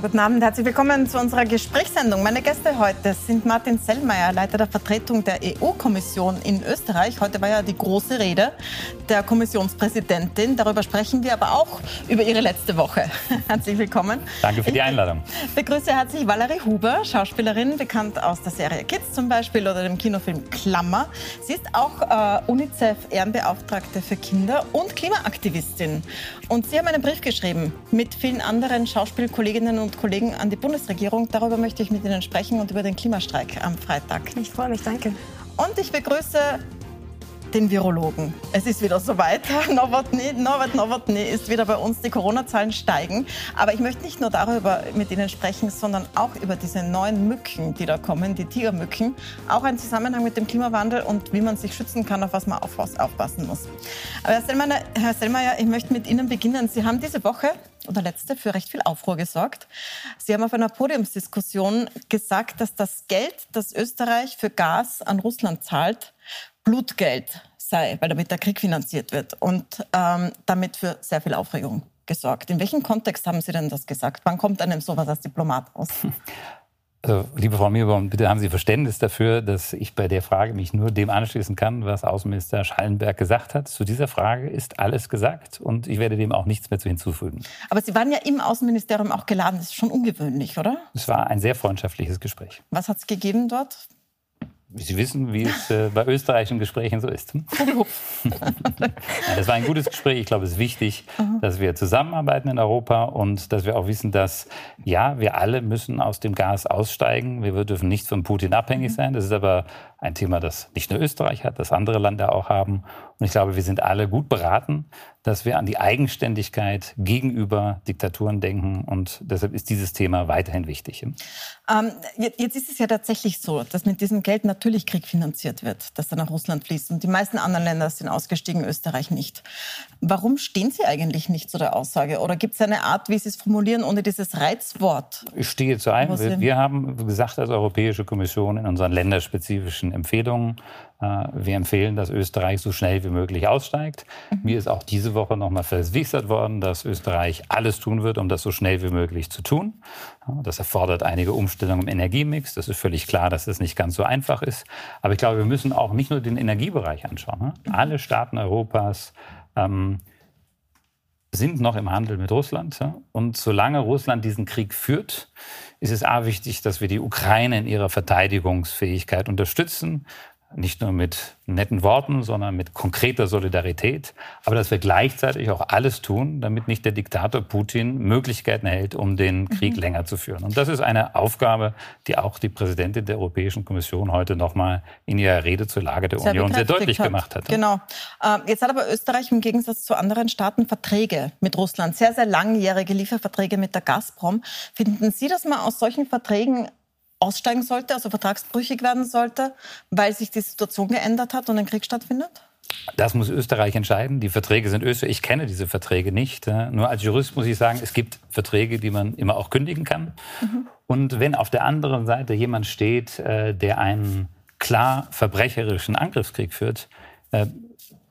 Schönen guten Abend, herzlich willkommen zu unserer Gesprächssendung. Meine Gäste heute sind Martin Sellmeier, Leiter der Vertretung der EU-Kommission in Österreich. Heute war ja die große Rede der Kommissionspräsidentin. Darüber sprechen wir aber auch über ihre letzte Woche. Herzlich willkommen. Danke für die Einladung. Ich begrüße herzlich Valerie Huber, Schauspielerin, bekannt aus der Serie Kids zum Beispiel oder dem Kinofilm Klammer. Sie ist auch äh, UNICEF-Ehrenbeauftragte für Kinder und Klimaaktivistin. Und Sie haben einen Brief geschrieben mit vielen anderen Schauspielkolleginnen und Kollegen an die Bundesregierung. Darüber möchte ich mit Ihnen sprechen und über den Klimastreik am Freitag. Ich freue mich, danke. Und ich begrüße den Virologen. Es ist wieder soweit. Novotny, Norbert Novotny ist wieder bei uns. Die Corona-Zahlen steigen. Aber ich möchte nicht nur darüber mit Ihnen sprechen, sondern auch über diese neuen Mücken, die da kommen, die Tigermücken. Auch ein Zusammenhang mit dem Klimawandel und wie man sich schützen kann, auf was man aufpassen muss. Aber Herr Sellmeier, Herr Sellmeier, ich möchte mit Ihnen beginnen. Sie haben diese Woche oder letzte für recht viel Aufruhr gesorgt. Sie haben auf einer Podiumsdiskussion gesagt, dass das Geld, das Österreich für Gas an Russland zahlt, Blutgeld sei, weil damit der Krieg finanziert wird und ähm, damit für sehr viel Aufregung gesorgt. In welchem Kontext haben Sie denn das gesagt? Wann kommt einem sowas als Diplomat aus? Also, liebe Frau Mirbaum, bitte haben Sie Verständnis dafür, dass ich bei der Frage mich nur dem anschließen kann, was Außenminister Schallenberg gesagt hat. Zu dieser Frage ist alles gesagt und ich werde dem auch nichts mehr zu hinzufügen. Aber Sie waren ja im Außenministerium auch geladen. Das ist schon ungewöhnlich, oder? Es war ein sehr freundschaftliches Gespräch. Was hat es gegeben dort? Sie wissen, wie es äh, bei österreichischen Gesprächen so ist. Das war ein gutes Gespräch. Ich glaube, es ist wichtig, mhm. dass wir zusammenarbeiten in Europa und dass wir auch wissen, dass ja, wir alle müssen aus dem Gas aussteigen. Wir dürfen nicht von Putin abhängig mhm. sein. Das ist aber ein Thema, das nicht nur Österreich hat, das andere Länder auch haben. Und ich glaube, wir sind alle gut beraten, dass wir an die Eigenständigkeit gegenüber Diktaturen denken. Und deshalb ist dieses Thema weiterhin wichtig. Ähm, jetzt ist es ja tatsächlich so, dass mit diesem Geld natürlich Krieg finanziert wird, das dann nach Russland fließt. Und die meisten anderen Länder sind ausgestiegen, Österreich nicht. Warum stehen Sie eigentlich nicht zu der Aussage? Oder gibt es eine Art, wie Sie es formulieren, ohne dieses Reizwort? Ich stehe zu einem. Wir, wir haben gesagt als Europäische Kommission in unseren länderspezifischen Empfehlungen, äh, wir empfehlen, dass Österreich so schnell wie möglich aussteigt. Mhm. Mir ist auch diese Woche nochmal versichert worden, dass Österreich alles tun wird, um das so schnell wie möglich zu tun. Das erfordert einige Umstellungen im Energiemix. Das ist völlig klar, dass das nicht ganz so einfach ist. Aber ich glaube, wir müssen auch nicht nur den Energiebereich anschauen. Ne? Alle Staaten Europas ähm, sind noch im Handel mit Russland. Und solange Russland diesen Krieg führt, ist es A wichtig, dass wir die Ukraine in ihrer Verteidigungsfähigkeit unterstützen nicht nur mit netten Worten, sondern mit konkreter Solidarität, aber dass wir gleichzeitig auch alles tun, damit nicht der Diktator Putin Möglichkeiten erhält, um den Krieg mhm. länger zu führen. Und das ist eine Aufgabe, die auch die Präsidentin der Europäischen Kommission heute nochmal in ihrer Rede zur Lage der sehr Union sehr deutlich hat. gemacht hat. Genau. Ähm, jetzt hat aber Österreich im Gegensatz zu anderen Staaten Verträge mit Russland, sehr, sehr langjährige Lieferverträge mit der Gazprom. Finden Sie, dass man aus solchen Verträgen aussteigen sollte, also vertragsbrüchig werden sollte, weil sich die Situation geändert hat und ein Krieg stattfindet? Das muss Österreich entscheiden. Die Verträge sind Österreich. Ich kenne diese Verträge nicht. Nur als Jurist muss ich sagen, es gibt Verträge, die man immer auch kündigen kann. Mhm. Und wenn auf der anderen Seite jemand steht, äh, der einen klar verbrecherischen Angriffskrieg führt, äh,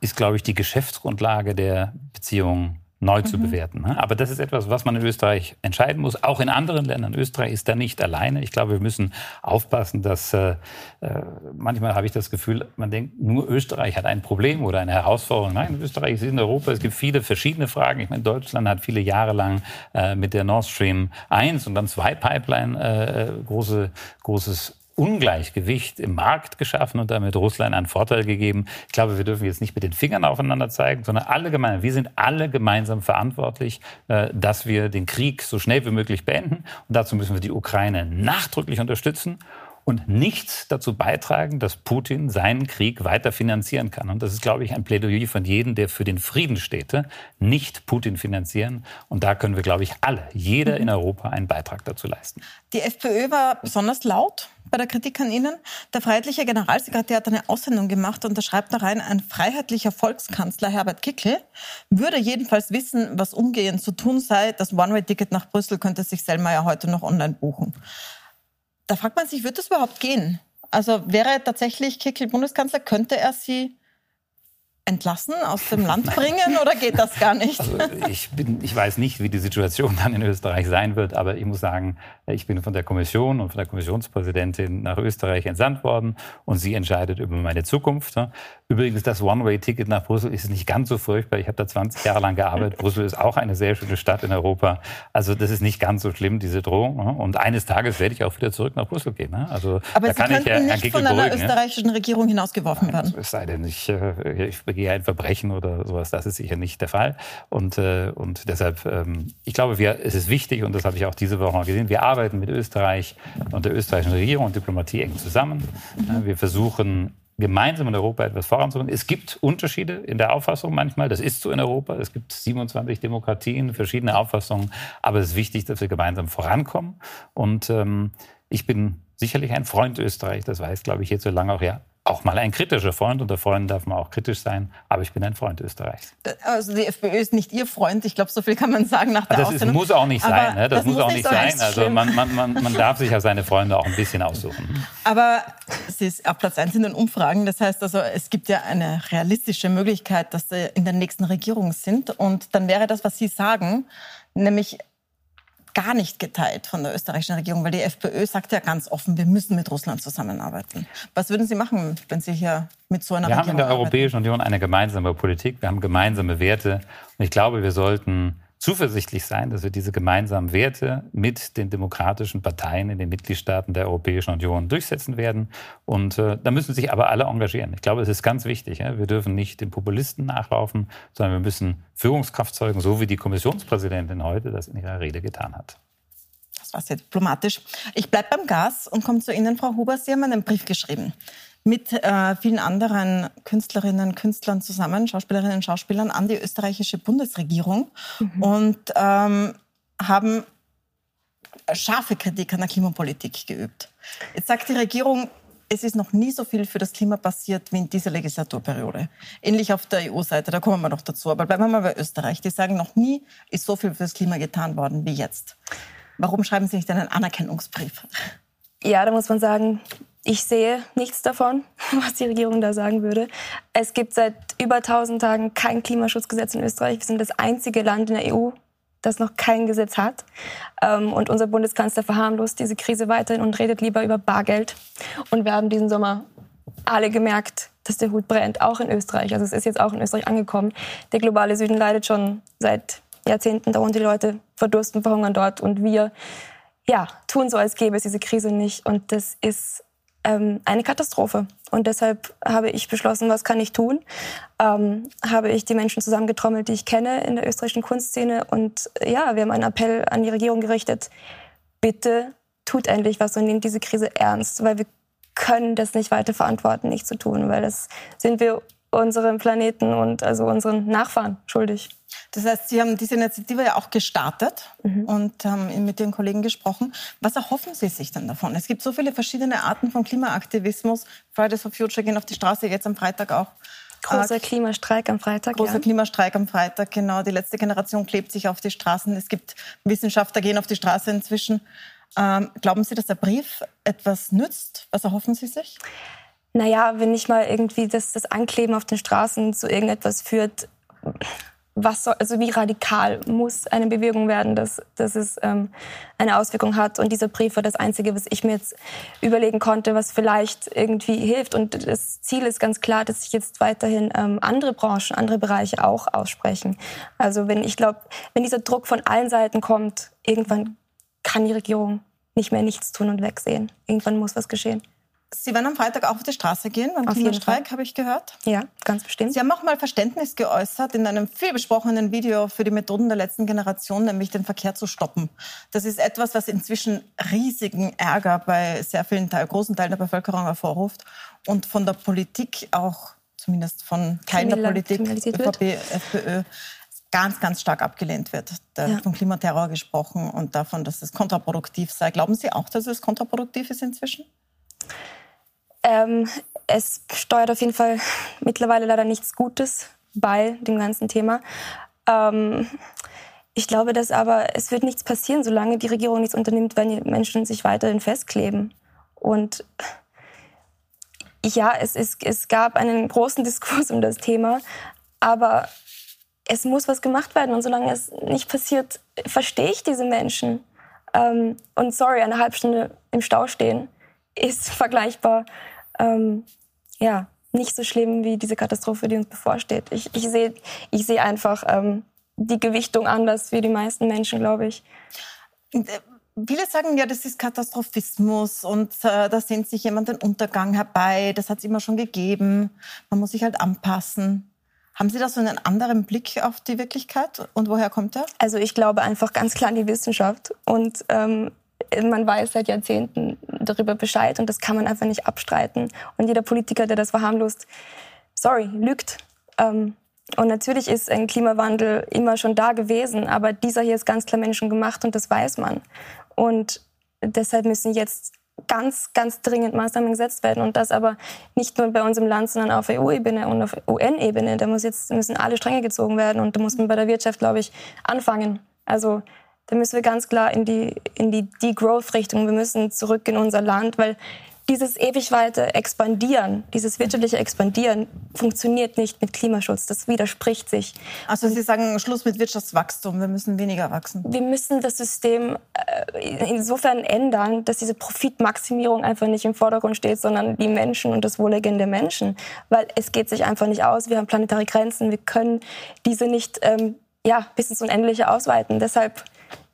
ist, glaube ich, die Geschäftsgrundlage der Beziehungen neu mhm. zu bewerten. Ne? Aber das ist etwas, was man in Österreich entscheiden muss. Auch in anderen Ländern. Österreich ist da nicht alleine. Ich glaube, wir müssen aufpassen, dass äh, äh, manchmal habe ich das Gefühl, man denkt, nur Österreich hat ein Problem oder eine Herausforderung. Nein, Österreich ist in Europa. Es gibt viele verschiedene Fragen. Ich meine, Deutschland hat viele Jahre lang äh, mit der Nord Stream 1 und dann 2 Pipeline äh, äh, große, großes Ungleichgewicht im Markt geschaffen und damit Russland einen Vorteil gegeben. Ich glaube, wir dürfen jetzt nicht mit den Fingern aufeinander zeigen, sondern alle gemeinsam, wir sind alle gemeinsam verantwortlich, äh, dass wir den Krieg so schnell wie möglich beenden. Und dazu müssen wir die Ukraine nachdrücklich unterstützen und nichts dazu beitragen, dass Putin seinen Krieg weiter finanzieren kann. Und das ist, glaube ich, ein Plädoyer von jedem, der für den Frieden steht. Nicht Putin finanzieren. Und da können wir, glaube ich, alle, jeder in Europa einen Beitrag dazu leisten. Die FPÖ war besonders laut bei der Kritik an Ihnen. Der Freiheitliche Generalsekretär hat eine Aussendung gemacht und da schreibt da rein, ein freiheitlicher Volkskanzler Herbert Kickl würde jedenfalls wissen, was umgehend zu tun sei. Das One-Way-Ticket nach Brüssel könnte sich Selmayr ja heute noch online buchen. Da fragt man sich, wird das überhaupt gehen? Also wäre tatsächlich Kickl Bundeskanzler, könnte er sie entlassen, aus dem Land bringen oder geht das gar nicht? Also ich, bin, ich weiß nicht, wie die Situation dann in Österreich sein wird, aber ich muss sagen, ich bin von der Kommission und von der Kommissionspräsidentin nach Österreich entsandt worden und sie entscheidet über meine Zukunft. Übrigens, das One-Way-Ticket nach Brüssel ist nicht ganz so furchtbar. Ich habe da 20 Jahre lang gearbeitet. Brüssel ist auch eine sehr schöne Stadt in Europa. Also das ist nicht ganz so schlimm, diese Drohung. Und eines Tages werde ich auch wieder zurück nach Brüssel gehen. Also aber da Sie kann ich, nicht von einer österreichischen Regierung hinausgeworfen werden. Es sei denn, ich, äh, ich begehe ein Verbrechen oder sowas. Das ist sicher nicht der Fall. Und, äh, und deshalb, ähm, ich glaube, wir, es ist wichtig, und das habe ich auch diese Woche gesehen, wir arbeiten mit Österreich und der österreichischen Regierung und Diplomatie eng zusammen. Mhm. Wir versuchen, gemeinsam in Europa etwas voranzubringen. Es gibt Unterschiede in der Auffassung manchmal. Das ist so in Europa. Es gibt 27 Demokratien, verschiedene Auffassungen. Aber es ist wichtig, dass wir gemeinsam vorankommen. Und ähm, ich bin sicherlich ein Freund Österreich. Das weiß, glaube ich, jetzt so lange auch ja auch mal ein kritischer Freund. Unter Freunden darf man auch kritisch sein, aber ich bin ein Freund Österreichs. Also die FPÖ ist nicht Ihr Freund. Ich glaube, so viel kann man sagen nach der Das ist, muss auch nicht sein. Ne? Das, das, muss auch nicht sein. Also man, man, man, man darf sich ja seine Freunde auch ein bisschen aussuchen. Aber sie ist auf Platz 1 in den Umfragen. Das heißt also, es gibt ja eine realistische Möglichkeit, dass Sie in der nächsten Regierung sind. Und dann wäre das, was Sie sagen, nämlich gar nicht geteilt von der österreichischen Regierung, weil die FPÖ sagt ja ganz offen, wir müssen mit Russland zusammenarbeiten. Was würden Sie machen, wenn Sie hier mit so einer wir Regierung Wir haben in der arbeiten? Europäischen Union eine gemeinsame Politik, wir haben gemeinsame Werte und ich glaube, wir sollten zuversichtlich sein, dass wir diese gemeinsamen Werte mit den demokratischen Parteien in den Mitgliedstaaten der Europäischen Union durchsetzen werden. Und äh, da müssen sich aber alle engagieren. Ich glaube, es ist ganz wichtig. Ja? Wir dürfen nicht den Populisten nachlaufen, sondern wir müssen Führungskraft zeugen, so wie die Kommissionspräsidentin heute das in ihrer Rede getan hat. Das war sehr diplomatisch. Ich bleibe beim Gas und komme zu Ihnen, Frau Huber. Sie haben einen Brief geschrieben mit äh, vielen anderen Künstlerinnen und Künstlern zusammen, Schauspielerinnen und Schauspielern, an die österreichische Bundesregierung mhm. und ähm, haben scharfe Kritik an der Klimapolitik geübt. Jetzt sagt die Regierung, es ist noch nie so viel für das Klima passiert wie in dieser Legislaturperiode. Ähnlich auf der EU-Seite, da kommen wir noch dazu. Aber bleiben wir mal bei Österreich. Die sagen, noch nie ist so viel für das Klima getan worden wie jetzt. Warum schreiben Sie nicht einen Anerkennungsbrief? Ja, da muss man sagen, ich sehe nichts davon, was die Regierung da sagen würde. Es gibt seit über 1000 Tagen kein Klimaschutzgesetz in Österreich. Wir sind das einzige Land in der EU, das noch kein Gesetz hat. Ähm, und unser Bundeskanzler verharmlost diese Krise weiterhin und redet lieber über Bargeld. Und wir haben diesen Sommer alle gemerkt, dass der Hut brennt, auch in Österreich. Also es ist jetzt auch in Österreich angekommen. Der globale Süden leidet schon seit Jahrzehnten darunter. Die Leute verdursten, verhungern dort. Und wir ja, tun so, als gäbe es diese Krise nicht. Und das ist ähm, eine Katastrophe. Und deshalb habe ich beschlossen, was kann ich tun? Ähm, habe ich die Menschen zusammengetrommelt, die ich kenne in der österreichischen Kunstszene. Und ja, wir haben einen Appell an die Regierung gerichtet. Bitte tut endlich was und nehmt diese Krise ernst, weil wir können das nicht weiter verantworten, nicht zu tun, weil das sind wir unserem Planeten und also unseren Nachfahren schuldig. Das heißt, Sie haben diese Initiative ja auch gestartet mhm. und haben mit Ihren Kollegen gesprochen. Was erhoffen Sie sich denn davon? Es gibt so viele verschiedene Arten von Klimaaktivismus. Fridays for Future gehen auf die Straße, jetzt am Freitag auch. Großer äh, Klimastreik am Freitag. Großer ja. Klimastreik am Freitag, genau. Die letzte Generation klebt sich auf die Straßen. Es gibt Wissenschaftler gehen auf die Straße inzwischen. Ähm, glauben Sie, dass der Brief etwas nützt? Was erhoffen Sie sich? Naja, wenn nicht mal irgendwie das, das Ankleben auf den Straßen zu irgendetwas führt, was soll, also wie radikal muss eine Bewegung werden, dass, dass es ähm, eine Auswirkung hat. Und dieser Brief war das Einzige, was ich mir jetzt überlegen konnte, was vielleicht irgendwie hilft. Und das Ziel ist ganz klar, dass sich jetzt weiterhin ähm, andere Branchen, andere Bereiche auch aussprechen. Also wenn ich glaube, wenn dieser Druck von allen Seiten kommt, irgendwann kann die Regierung nicht mehr nichts tun und wegsehen. Irgendwann muss was geschehen. Sie werden am Freitag auch auf die Straße gehen beim auf Klimastreik, habe ich gehört. Ja, ganz bestimmt. Sie haben auch mal Verständnis geäußert in einem viel besprochenen Video für die Methoden der letzten Generation, nämlich den Verkehr zu stoppen. Das ist etwas, was inzwischen riesigen Ärger bei sehr vielen großen Teilen der Bevölkerung hervorruft und von der Politik auch, zumindest von Teilen der Politik, ÖVP, FPÖ, ganz, ganz stark abgelehnt wird. Da ja. vom Klimaterror gesprochen und davon, dass es kontraproduktiv sei. Glauben Sie auch, dass es kontraproduktiv ist inzwischen? Ähm, es steuert auf jeden Fall mittlerweile leider nichts Gutes bei dem ganzen Thema. Ähm, ich glaube, dass aber es wird nichts passieren, solange die Regierung nichts unternimmt, wenn die Menschen sich weiterhin festkleben. Und ja, es, ist, es gab einen großen Diskurs um das Thema, aber es muss was gemacht werden. Und solange es nicht passiert, verstehe ich diese Menschen. Ähm, und sorry, eine halbe Stunde im Stau stehen ist vergleichbar, ähm, ja, nicht so schlimm wie diese Katastrophe, die uns bevorsteht. Ich, ich sehe ich seh einfach ähm, die Gewichtung anders wie die meisten Menschen, glaube ich. Viele sagen ja, das ist Katastrophismus und äh, da sehnt sich jemand den Untergang herbei. Das hat es immer schon gegeben. Man muss sich halt anpassen. Haben Sie da so einen anderen Blick auf die Wirklichkeit und woher kommt der? Also ich glaube einfach ganz klar an die Wissenschaft und ähm, man weiß seit Jahrzehnten darüber Bescheid und das kann man einfach nicht abstreiten. Und jeder Politiker, der das verharmlost, sorry, lügt. Ähm, und natürlich ist ein Klimawandel immer schon da gewesen, aber dieser hier ist ganz klar menschengemacht und das weiß man. Und deshalb müssen jetzt ganz, ganz dringend Maßnahmen gesetzt werden. Und das aber nicht nur bei uns im Land, sondern auf EU-Ebene und auf UN-Ebene. Da muss jetzt, müssen alle Stränge gezogen werden. Und da muss man bei der Wirtschaft, glaube ich, anfangen. Also da müssen wir ganz klar in die, in die Degrowth-Richtung. Wir müssen zurück in unser Land, weil dieses ewig weite Expandieren, dieses wirtschaftliche Expandieren funktioniert nicht mit Klimaschutz. Das widerspricht sich. Also Sie sagen Schluss mit Wirtschaftswachstum, wir müssen weniger wachsen. Wir müssen das System äh, insofern ändern, dass diese Profitmaximierung einfach nicht im Vordergrund steht, sondern die Menschen und das Wohlergehen der Menschen. Weil es geht sich einfach nicht aus. Wir haben planetare Grenzen. Wir können diese nicht ähm, ja, bis ins Unendliche ausweiten. Deshalb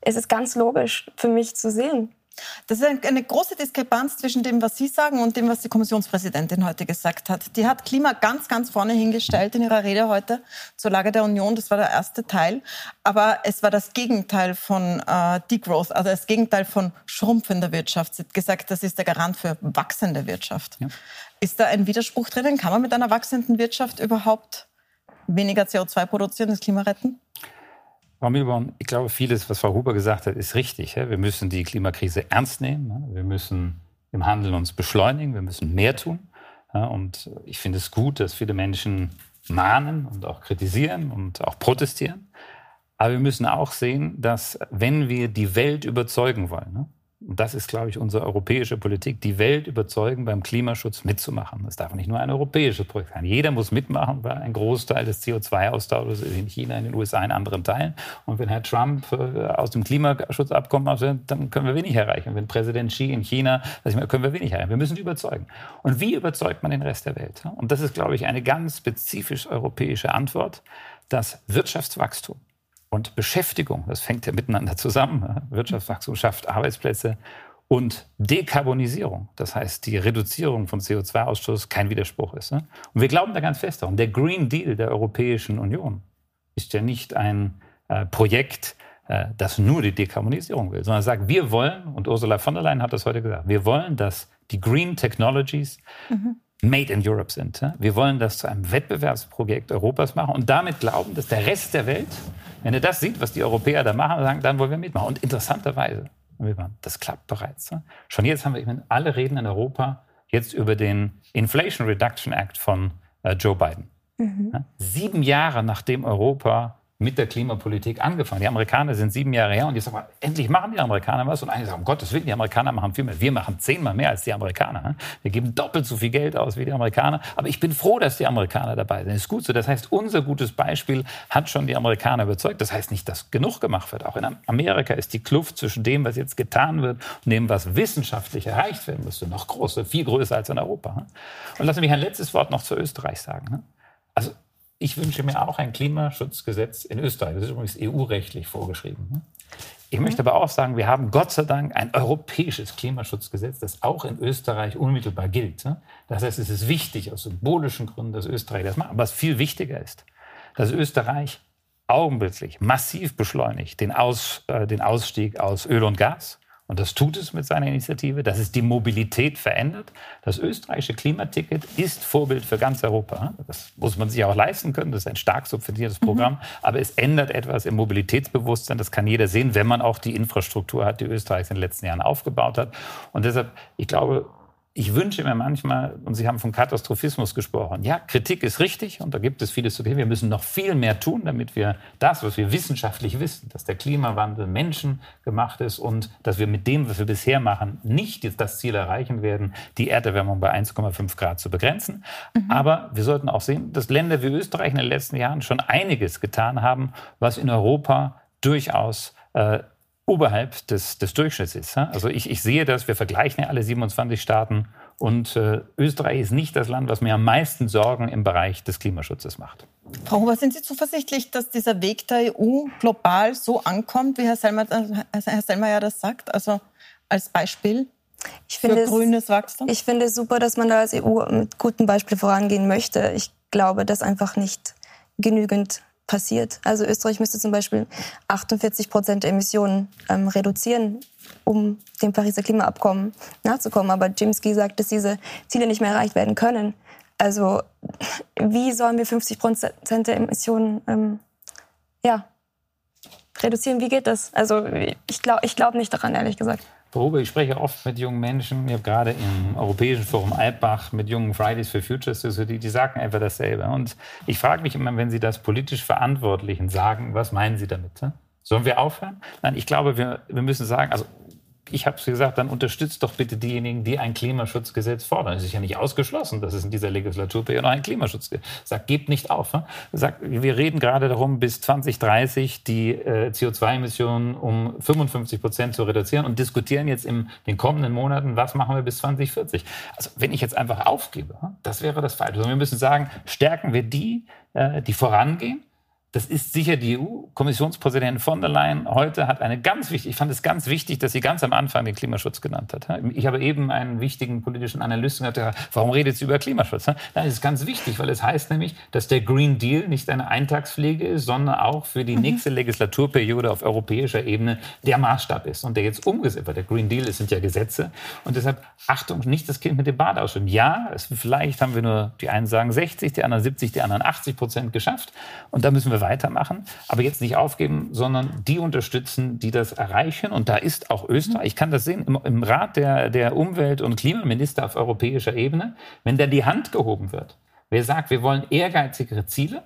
ist es ganz logisch für mich zu sehen, das ist eine große Diskrepanz zwischen dem, was Sie sagen und dem, was die Kommissionspräsidentin heute gesagt hat. Die hat Klima ganz, ganz vorne hingestellt in ihrer Rede heute zur Lage der Union. Das war der erste Teil. Aber es war das Gegenteil von äh, Degrowth, also das Gegenteil von schrumpfender Wirtschaft. Sie hat gesagt, das ist der Garant für wachsende Wirtschaft. Ja. Ist da ein Widerspruch drinnen? Kann man mit einer wachsenden Wirtschaft überhaupt weniger CO2 produzieren, das Klima retten? Frau Milborn, ich glaube, vieles, was Frau Huber gesagt hat, ist richtig. Wir müssen die Klimakrise ernst nehmen. Wir müssen im Handeln uns beschleunigen. Wir müssen mehr tun. Und ich finde es gut, dass viele Menschen mahnen und auch kritisieren und auch protestieren. Aber wir müssen auch sehen, dass wenn wir die Welt überzeugen wollen, und das ist, glaube ich, unsere europäische Politik, die Welt überzeugen, beim Klimaschutz mitzumachen. Das darf nicht nur ein europäisches Projekt sein. Jeder muss mitmachen, weil ein Großteil des CO2-Austauschs ist in China, in den USA, in anderen Teilen. Und wenn Herr Trump äh, aus dem Klimaschutzabkommen auswählt, dann können wir wenig erreichen. Wenn Präsident Xi in China, dann können wir wenig erreichen. Wir müssen überzeugen. Und wie überzeugt man den Rest der Welt? Und das ist, glaube ich, eine ganz spezifisch europäische Antwort, dass Wirtschaftswachstum und Beschäftigung, das fängt ja miteinander zusammen. Wirtschaftswachstum schafft Arbeitsplätze und Dekarbonisierung, das heißt die Reduzierung von CO2-Ausstoß, kein Widerspruch ist. Und wir glauben da ganz fest daran. Der Green Deal der Europäischen Union ist ja nicht ein äh, Projekt, äh, das nur die Dekarbonisierung will, sondern sagt, wir wollen, und Ursula von der Leyen hat das heute gesagt, wir wollen, dass die Green Technologies mhm. Made in Europe sind. Wir wollen das zu einem Wettbewerbsprojekt Europas machen und damit glauben, dass der Rest der Welt, wenn er das sieht, was die Europäer da machen, sagen, dann wollen wir mitmachen. Und interessanterweise, das klappt bereits. Schon jetzt haben wir, ich meine, alle reden in Europa jetzt über den Inflation Reduction Act von äh, Joe Biden. Mhm. Sieben Jahre nachdem Europa mit der Klimapolitik angefangen. Die Amerikaner sind sieben Jahre her und jetzt sagen wir, endlich machen die Amerikaner was. Und einige sagen, um Gottes Willen, die Amerikaner machen viel mehr. Wir machen zehnmal mehr als die Amerikaner. Wir geben doppelt so viel Geld aus wie die Amerikaner. Aber ich bin froh, dass die Amerikaner dabei sind. Das ist gut so. Das heißt, unser gutes Beispiel hat schon die Amerikaner überzeugt. Das heißt nicht, dass genug gemacht wird. Auch in Amerika ist die Kluft zwischen dem, was jetzt getan wird und dem, was wissenschaftlich erreicht werden müsste, noch größer, viel größer als in Europa. Und lassen Sie mich ein letztes Wort noch zu Österreich sagen. Also ich wünsche mir auch ein Klimaschutzgesetz in Österreich. Das ist übrigens EU-rechtlich vorgeschrieben. Ich möchte aber auch sagen, wir haben Gott sei Dank ein europäisches Klimaschutzgesetz, das auch in Österreich unmittelbar gilt. Das heißt, es ist wichtig aus symbolischen Gründen, dass Österreich das macht. Aber was viel wichtiger ist, dass Österreich augenblicklich massiv beschleunigt den, aus, äh, den Ausstieg aus Öl und Gas und das tut es mit seiner Initiative, dass es die Mobilität verändert. Das österreichische Klimaticket ist Vorbild für ganz Europa. Das muss man sich auch leisten können. Das ist ein stark subventioniertes Programm. Mhm. Aber es ändert etwas im Mobilitätsbewusstsein. Das kann jeder sehen, wenn man auch die Infrastruktur hat, die Österreich in den letzten Jahren aufgebaut hat. Und deshalb, ich glaube, ich wünsche mir manchmal, und Sie haben von Katastrophismus gesprochen, ja, Kritik ist richtig und da gibt es vieles zu tun. Wir müssen noch viel mehr tun, damit wir das, was wir wissenschaftlich wissen, dass der Klimawandel menschengemacht ist und dass wir mit dem, was wir bisher machen, nicht das Ziel erreichen werden, die Erderwärmung bei 1,5 Grad zu begrenzen. Mhm. Aber wir sollten auch sehen, dass Länder wie Österreich in den letzten Jahren schon einiges getan haben, was in Europa durchaus äh, oberhalb des, des Durchschnitts ist. Also ich, ich sehe das, wir vergleichen ja alle 27 Staaten und äh, Österreich ist nicht das Land, was mir am meisten Sorgen im Bereich des Klimaschutzes macht. Frau Huber, sind Sie zuversichtlich, dass dieser Weg der EU global so ankommt, wie Herr Selmayr, Herr Selmayr das sagt? Also als Beispiel ich für es, grünes Wachstum? Ich finde es super, dass man da als EU mit gutem Beispiel vorangehen möchte. Ich glaube, dass einfach nicht genügend passiert. Also Österreich müsste zum Beispiel 48 Prozent der Emissionen ähm, reduzieren, um dem Pariser Klimaabkommen nachzukommen. Aber Gee sagt, dass diese Ziele nicht mehr erreicht werden können. Also wie sollen wir 50 Prozent der Emissionen ähm, ja, reduzieren? Wie geht das? Also ich glaube ich glaub nicht daran, ehrlich gesagt. Probe, ich spreche oft mit jungen Menschen. Ich habe gerade im Europäischen Forum Alpbach mit jungen Fridays for Futures, die, die sagen einfach dasselbe. Und ich frage mich immer, wenn sie das politisch Verantwortlichen sagen, was meinen sie damit? Sollen wir aufhören? Nein, ich glaube, wir, wir müssen sagen, also ich habe es gesagt, dann unterstützt doch bitte diejenigen, die ein Klimaschutzgesetz fordern. Es ist ja nicht ausgeschlossen, dass es in dieser Legislaturperiode noch ein Klimaschutzgesetz sagt, gebt nicht auf. Ne? Sagt, wir reden gerade darum, bis 2030 die äh, CO2-Emissionen um 55 Prozent zu reduzieren und diskutieren jetzt in den kommenden Monaten, was machen wir bis 2040. Also wenn ich jetzt einfach aufgebe, das wäre das Falsche. Also wir müssen sagen, stärken wir die, äh, die vorangehen das ist sicher die EU-Kommissionspräsidentin von der Leyen heute hat eine ganz wichtige, ich fand es ganz wichtig, dass sie ganz am Anfang den Klimaschutz genannt hat. Ich habe eben einen wichtigen politischen Analysten gesagt, warum redet sie über Klimaschutz? Nein, es ist ganz wichtig, weil es heißt nämlich, dass der Green Deal nicht eine Eintagspflege ist, sondern auch für die mhm. nächste Legislaturperiode auf europäischer Ebene der Maßstab ist und der jetzt umgesetzt wird. Der Green Deal sind ja Gesetze und deshalb Achtung, nicht das Kind mit dem Bad ausschütten. Ja, es, vielleicht haben wir nur, die einen sagen 60, die anderen 70, die anderen 80 Prozent geschafft und da müssen wir weitermachen, aber jetzt nicht aufgeben, sondern die unterstützen, die das erreichen. Und da ist auch Österreich, ich kann das sehen, im, im Rat der, der Umwelt- und Klimaminister auf europäischer Ebene, wenn da die Hand gehoben wird. Wer sagt, wir wollen ehrgeizigere Ziele,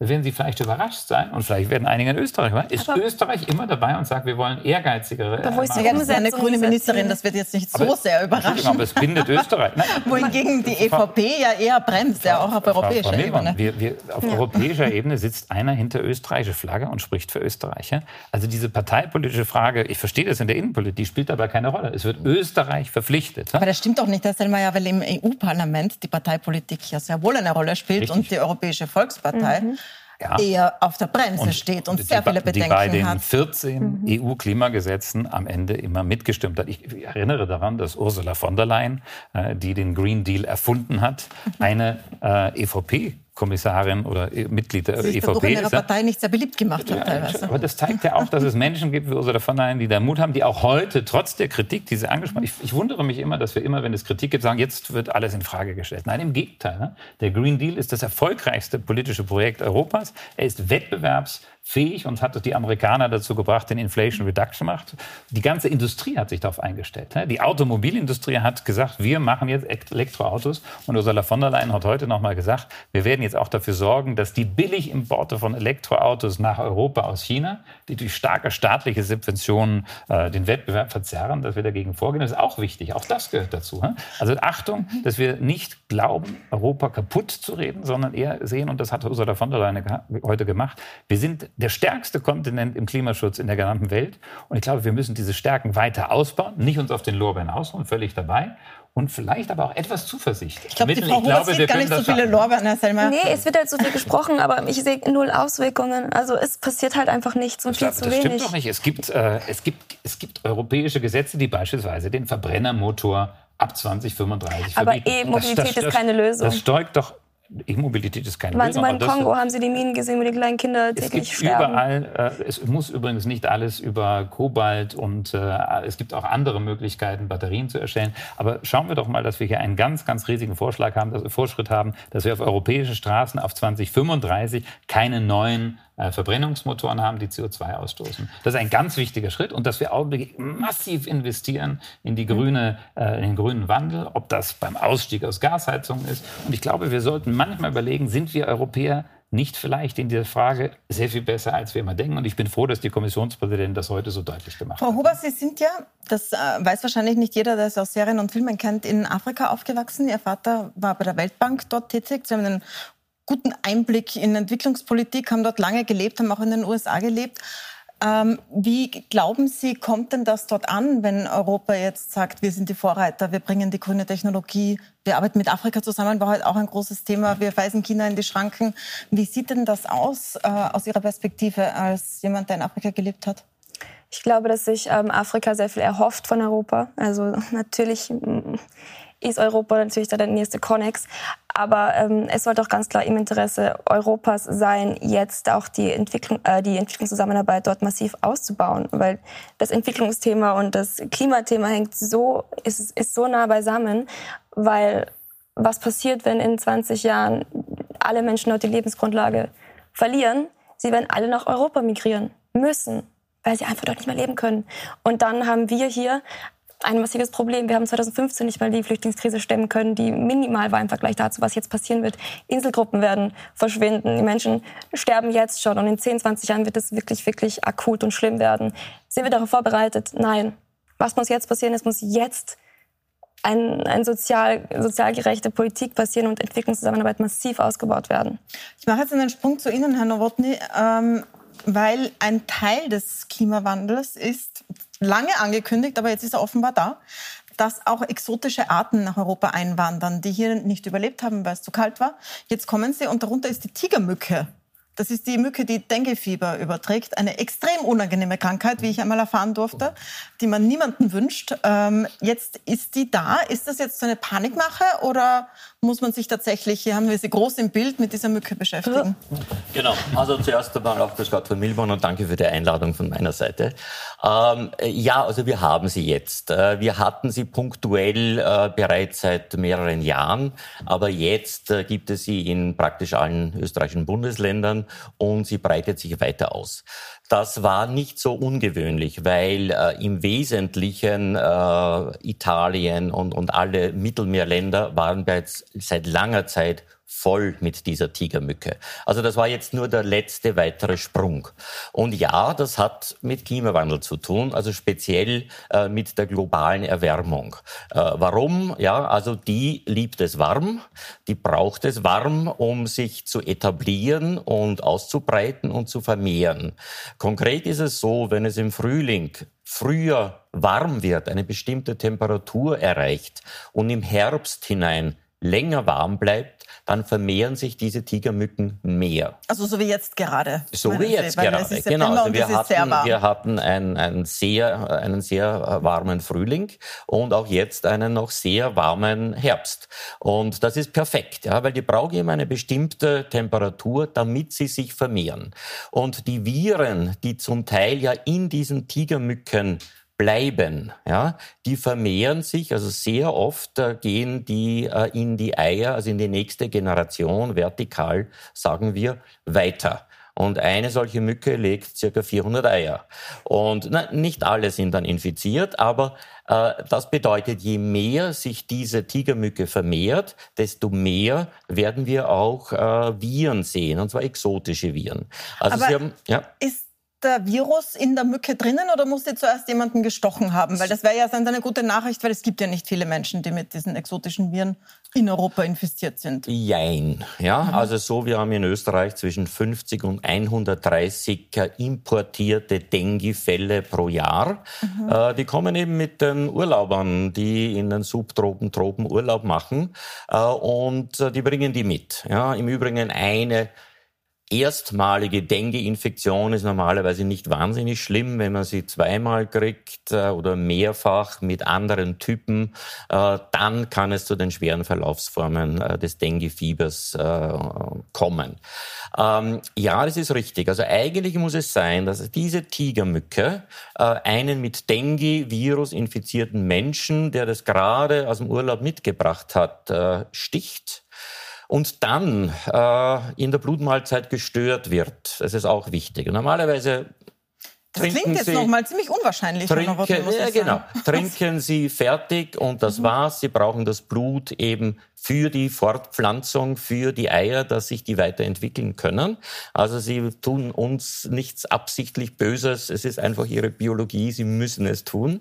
da werden Sie vielleicht überrascht sein und vielleicht werden einige in Österreich. Ist aber Österreich immer dabei und sagt, wir wollen ehrgeizigere. Aber wo ist die eine grüne Ministerin? Das wird jetzt nicht so aber, sehr überraschen. Aber es bindet Österreich. Nein, Wohingegen die EVP ja eher bremst, ja auch auf europäischer Ebene. Wir, wir, auf ja. europäischer Ebene sitzt einer hinter österreichischer Flagge und spricht für Österreich. Also diese parteipolitische Frage, ich verstehe das in der Innenpolitik, die spielt dabei keine Rolle. Es wird Österreich verpflichtet. Aber das stimmt doch nicht, Herr Selmayr, weil im EU-Parlament die Parteipolitik ja sehr wohl eine Rolle spielt Richtig. und die Europäische Volkspartei. Mhm ja. eher auf der Bremse und, steht und, und sehr viele Bedenken hat. Die bei den hat. 14 mhm. EU-Klimagesetzen am Ende immer mitgestimmt hat. Ich, ich, erinnere daran, dass Ursula von der Leyen, äh, die den Green Deal erfunden hat, mhm. eine äh, EVP Kommissarin oder e- Mitglied der Sie EVP in ihrer Partei nicht sehr beliebt gemacht hat teilweise. Aber das zeigt ja auch, dass es Menschen gibt wie Ursula von der Leyen, die da Mut haben, die auch heute trotz der Kritik, die sie angesprochen ich, ich wundere mich immer, dass wir immer, wenn es Kritik gibt, sagen, jetzt wird alles in Frage gestellt. Nein, im Gegenteil. Ne? Der Green Deal ist das erfolgreichste politische Projekt Europas. Er ist wettbewerbs fähig und hat die Amerikaner dazu gebracht, den Inflation Reduction macht. Die ganze Industrie hat sich darauf eingestellt. Ne? Die Automobilindustrie hat gesagt, wir machen jetzt Elektroautos. Und Ursula von der Leyen hat heute noch mal gesagt, wir werden jetzt auch dafür sorgen, dass die Billigimporte von Elektroautos nach Europa aus China, die durch starke staatliche Subventionen äh, den Wettbewerb verzerren, dass wir dagegen vorgehen. Das ist auch wichtig. Auch das gehört dazu. Ne? Also Achtung, dass wir nicht glauben, Europa kaputt zu reden, sondern eher sehen, und das hat Ursula von der Leyen heute gemacht, wir sind der stärkste Kontinent im Klimaschutz in der gesamten Welt. Und ich glaube, wir müssen diese Stärken weiter ausbauen, nicht uns auf den Lorbeeren ausruhen, völlig dabei. Und vielleicht aber auch etwas Zuversicht. Ich, glaub, die Frau ich glaube, wir gar nicht so viele Lorbeeren, Herr Selmer. Nee, es wird halt so viel gesprochen, aber ich sehe null Auswirkungen. Also es passiert halt einfach nichts und viel zu wenig. Das stimmt doch nicht. Es gibt, äh, es, gibt, es gibt europäische Gesetze, die beispielsweise den Verbrennermotor ab 2035 aber verbieten. Aber E-Mobilität ist keine Lösung. Das steuert doch E-Mobilität ist keine Waren Sie mal in Kongo? Haben Sie die Minen gesehen, wo die kleinen Kinder täglich es gibt sterben? Überall, äh, es muss übrigens nicht alles über Kobalt und äh, es gibt auch andere Möglichkeiten, Batterien zu erstellen. Aber schauen wir doch mal, dass wir hier einen ganz, ganz riesigen Vorschlag haben, dass, Vorschritt haben, dass wir auf europäischen Straßen auf 2035 keine neuen Verbrennungsmotoren haben, die CO2 ausstoßen. Das ist ein ganz wichtiger Schritt und dass wir augenblicklich massiv investieren in die grüne, äh, in den grünen Wandel, ob das beim Ausstieg aus Gasheizungen ist. Und ich glaube, wir sollten manchmal überlegen, sind wir Europäer nicht vielleicht in dieser Frage sehr viel besser, als wir immer denken. Und ich bin froh, dass die Kommissionspräsidentin das heute so deutlich gemacht hat. Frau Huber, Sie sind ja, das äh, weiß wahrscheinlich nicht jeder, der es aus Serien und Filmen kennt, in Afrika aufgewachsen. Ihr Vater war bei der Weltbank dort tätig. Sie haben einen guten Einblick in Entwicklungspolitik, haben dort lange gelebt, haben auch in den USA gelebt. Ähm, wie glauben Sie, kommt denn das dort an, wenn Europa jetzt sagt, wir sind die Vorreiter, wir bringen die grüne Technologie, wir arbeiten mit Afrika zusammen, war heute auch ein großes Thema, wir weisen China in die Schranken. Wie sieht denn das aus, äh, aus Ihrer Perspektive als jemand, der in Afrika gelebt hat? Ich glaube, dass sich ähm, Afrika sehr viel erhofft von Europa. Also natürlich ist Europa natürlich da der nächste Connex. Aber ähm, es sollte auch ganz klar im Interesse Europas sein, jetzt auch die, Entwicklung, äh, die Entwicklungszusammenarbeit dort massiv auszubauen. Weil das Entwicklungsthema und das Klimathema hängt so, ist, ist so nah beisammen, weil was passiert, wenn in 20 Jahren alle Menschen dort die Lebensgrundlage verlieren? Sie werden alle nach Europa migrieren müssen, weil sie einfach dort nicht mehr leben können. Und dann haben wir hier ein massives Problem. Wir haben 2015 nicht mal die Flüchtlingskrise stemmen können, die minimal war im Vergleich dazu, was jetzt passieren wird. Inselgruppen werden verschwinden. Die Menschen sterben jetzt schon und in 10, 20 Jahren wird es wirklich, wirklich akut und schlimm werden. Sind wir darauf vorbereitet? Nein. Was muss jetzt passieren? Es muss jetzt ein, ein sozial, sozial gerechte Politik passieren und Entwicklungszusammenarbeit massiv ausgebaut werden. Ich mache jetzt einen Sprung zu Ihnen, Herr Nowotny, ähm, weil ein Teil des Klimawandels ist lange angekündigt, aber jetzt ist er offenbar da, dass auch exotische Arten nach Europa einwandern, die hier nicht überlebt haben, weil es zu kalt war. Jetzt kommen sie und darunter ist die Tigermücke. Das ist die Mücke, die Denguefieber überträgt. Eine extrem unangenehme Krankheit, wie ich einmal erfahren durfte, die man niemanden wünscht. Ähm, jetzt ist die da. Ist das jetzt so eine Panikmache oder muss man sich tatsächlich, hier haben wir sie groß im Bild, mit dieser Mücke beschäftigen? Genau. Also zuerst einmal auch das Gott von Milborn und danke für die Einladung von meiner Seite. Ähm, ja, also wir haben sie jetzt. Äh, wir hatten sie punktuell äh, bereits seit mehreren Jahren, aber jetzt äh, gibt es sie in praktisch allen österreichischen Bundesländern und sie breitet sich weiter aus. Das war nicht so ungewöhnlich, weil äh, im Wesentlichen äh, Italien und, und alle Mittelmeerländer waren bereits seit langer Zeit voll mit dieser Tigermücke. Also das war jetzt nur der letzte weitere Sprung. Und ja, das hat mit Klimawandel zu tun, also speziell äh, mit der globalen Erwärmung. Äh, warum? Ja, also die liebt es warm, die braucht es warm, um sich zu etablieren und auszubreiten und zu vermehren. Konkret ist es so, wenn es im Frühling früher warm wird, eine bestimmte Temperatur erreicht und im Herbst hinein länger warm bleibt, dann vermehren sich diese Tigermücken mehr. Also so wie jetzt gerade. So wie jetzt Sie, gerade, genau. Also wir, hatten, wir hatten ein, ein sehr, einen sehr warmen Frühling und auch jetzt einen noch sehr warmen Herbst. Und das ist perfekt, ja, weil die brauchen immer eine bestimmte Temperatur, damit sie sich vermehren. Und die Viren, die zum Teil ja in diesen Tigermücken bleiben. Ja, die vermehren sich, also sehr oft äh, gehen die äh, in die Eier, also in die nächste Generation vertikal, sagen wir, weiter. Und eine solche Mücke legt circa 400 Eier. Und na, nicht alle sind dann infiziert, aber äh, das bedeutet, je mehr sich diese Tigermücke vermehrt, desto mehr werden wir auch äh, Viren sehen, und zwar exotische Viren. Also aber Sie haben, ja. Ist der Virus in der Mücke drinnen oder muss die zuerst jemanden gestochen haben? Weil das wäre ja dann eine gute Nachricht, weil es gibt ja nicht viele Menschen, die mit diesen exotischen Viren in Europa infiziert sind. Jein. Ja, mhm. also so, wir haben in Österreich zwischen 50 und 130 importierte Dengue-Fälle pro Jahr. Mhm. Äh, die kommen eben mit den Urlaubern, die in den Subtropen, Tropen Urlaub machen äh, und äh, die bringen die mit. Ja, im Übrigen eine erstmalige Dengue-Infektion ist normalerweise nicht wahnsinnig schlimm, wenn man sie zweimal kriegt äh, oder mehrfach mit anderen Typen, äh, dann kann es zu den schweren Verlaufsformen äh, des Dengue-Fiebers kommen. Ähm, ja, das ist richtig. Also eigentlich muss es sein, dass diese Tigermücke einen mit Dengue-Virus infizierten Menschen, der das gerade aus dem Urlaub mitgebracht hat, sticht und dann äh, in der Blutmahlzeit gestört wird. Das ist auch wichtig. Normalerweise das klingt jetzt nochmal ziemlich unwahrscheinlich. Trinken, ja, genau. Trinken Sie fertig und das mhm. war's. Sie brauchen das Blut eben für die Fortpflanzung, für die Eier, dass sich die weiterentwickeln können. Also Sie tun uns nichts absichtlich Böses. Es ist einfach Ihre Biologie. Sie müssen es tun.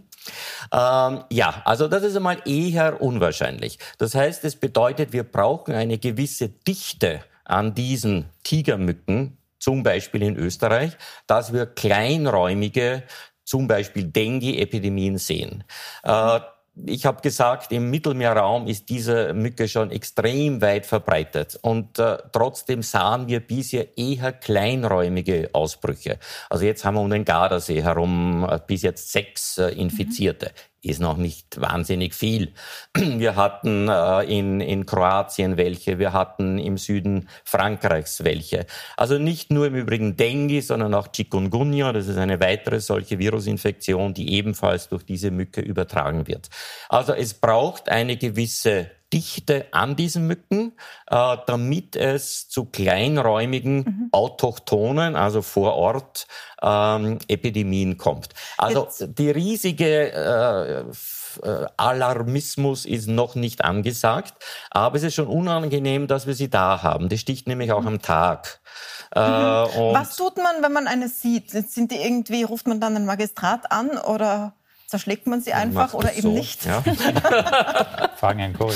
Ähm, ja, also das ist einmal eher unwahrscheinlich. Das heißt, es bedeutet, wir brauchen eine gewisse Dichte an diesen Tigermücken, zum Beispiel in Österreich, dass wir kleinräumige, zum Beispiel Dengue-Epidemien sehen. Äh, ich habe gesagt, im Mittelmeerraum ist diese Mücke schon extrem weit verbreitet und äh, trotzdem sahen wir bisher eher kleinräumige Ausbrüche. Also jetzt haben wir um den Gardasee herum äh, bis jetzt sechs äh, Infizierte. Mhm ist noch nicht wahnsinnig viel. Wir hatten äh, in, in Kroatien welche, wir hatten im Süden Frankreichs welche. Also nicht nur im Übrigen Dengue, sondern auch Chikungunya, das ist eine weitere solche Virusinfektion, die ebenfalls durch diese Mücke übertragen wird. Also es braucht eine gewisse Dichte an diesen Mücken, äh, damit es zu kleinräumigen, mhm. autochthonen, also vor Ort, ähm, Epidemien kommt. Also Jetzt. die riesige äh, äh, Alarmismus ist noch nicht angesagt, aber es ist schon unangenehm, dass wir sie da haben. Die sticht nämlich auch mhm. am Tag. Äh, mhm. Was tut man, wenn man eine sieht? Sind die irgendwie, ruft man dann den Magistrat an oder Zerschlägt man sie einfach oder eben so. nicht? Ja. Fragen Herrn Kohl.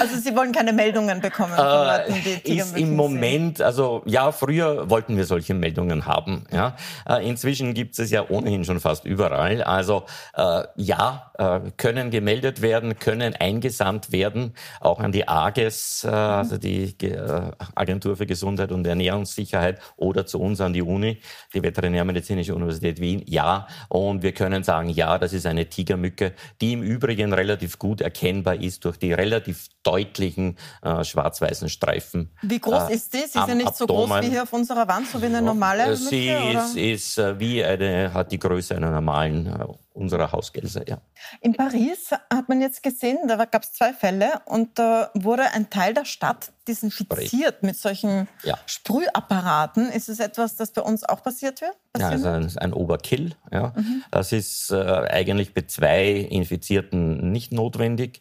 Also Sie wollen keine Meldungen bekommen von äh, Leuten, die Ist im Moment, also ja, früher wollten wir solche Meldungen haben. Ja. Äh, inzwischen gibt es ja ohnehin schon fast überall. Also äh, ja, äh, können gemeldet werden, können eingesandt werden, auch an die AGES, äh, also die äh, Agentur für Gesundheit und Ernährungssicherheit oder zu uns an die Uni, die Veterinärmedizinische Universität Wien. Ja, und wir können sagen, ja, das ist eine Tigermücke, die im Übrigen relativ gut erkennbar ist durch die relativ deutlichen äh, schwarz-weißen Streifen. Wie groß äh, ist die? Sie ist ja nicht Abdomen. so groß wie hier auf unserer Wand, so wie eine normale Mücke? Sie ist, ist äh, wie eine, hat die Größe einer normalen äh, unserer Hausgelse, ja. In Paris hat man jetzt gesehen, da gab es zwei Fälle und da wurde ein Teil der Stadt desinfiziert Spray. mit solchen ja. Sprühapparaten. Ist es etwas, das bei uns auch passiert wird? Ja, also ein, Overkill. Ja. Mhm. Das ist äh, eigentlich bei zwei Infizierten nicht notwendig.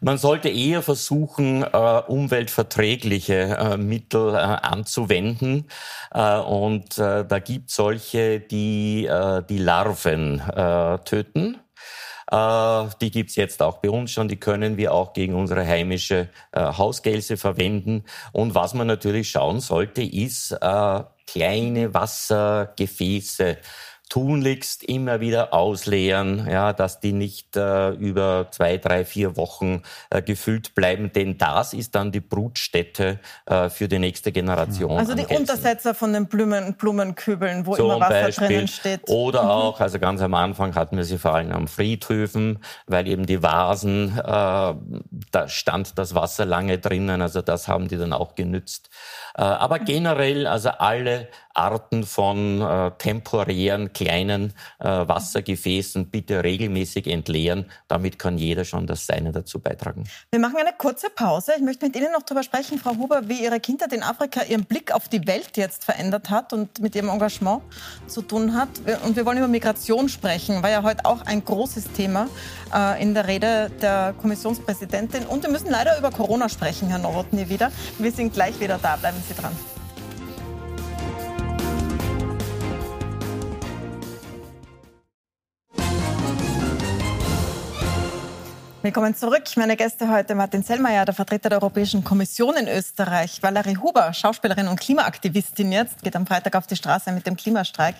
Man sollte eher versuchen, äh, umweltverträgliche äh, Mittel äh, anzuwenden. Äh, und äh, da gibt solche, die äh, die Larven töten. die gibt's jetzt auch bei uns schon. Die können wir auch gegen unsere heimische Hausgelse verwenden. Und was man natürlich schauen sollte, ist kleine Wassergefäße tunlichst immer wieder ausleeren, ja, dass die nicht äh, über zwei, drei, vier Wochen äh, gefüllt bleiben, denn das ist dann die Brutstätte äh, für die nächste Generation. Also die Untersetzer von den Blumen, Blumenkübeln, wo Zum immer Wasser Beispiel. drinnen steht. Oder mhm. auch, also ganz am Anfang hatten wir sie vor allem am Friedhöfen, weil eben die Vasen, äh, da stand das Wasser lange drinnen, also das haben die dann auch genützt. Äh, aber generell, also alle Arten von äh, temporären kleinen äh, Wassergefäßen bitte regelmäßig entleeren. Damit kann jeder schon das Seine dazu beitragen. Wir machen eine kurze Pause. Ich möchte mit Ihnen noch darüber sprechen, Frau Huber, wie Ihre Kindheit in Afrika ihren Blick auf die Welt jetzt verändert hat und mit Ihrem Engagement zu tun hat. Und wir wollen über Migration sprechen, war ja heute auch ein großes Thema äh, in der Rede der Kommissionspräsidentin. Und wir müssen leider über Corona sprechen, Herr Nowotny, wieder. Wir sind gleich wieder da. Bleiben Sie dran. Willkommen zurück. Meine Gäste heute Martin Sellmeier, der Vertreter der Europäischen Kommission in Österreich, Valerie Huber, Schauspielerin und Klimaaktivistin jetzt, geht am Freitag auf die Straße mit dem Klimastreik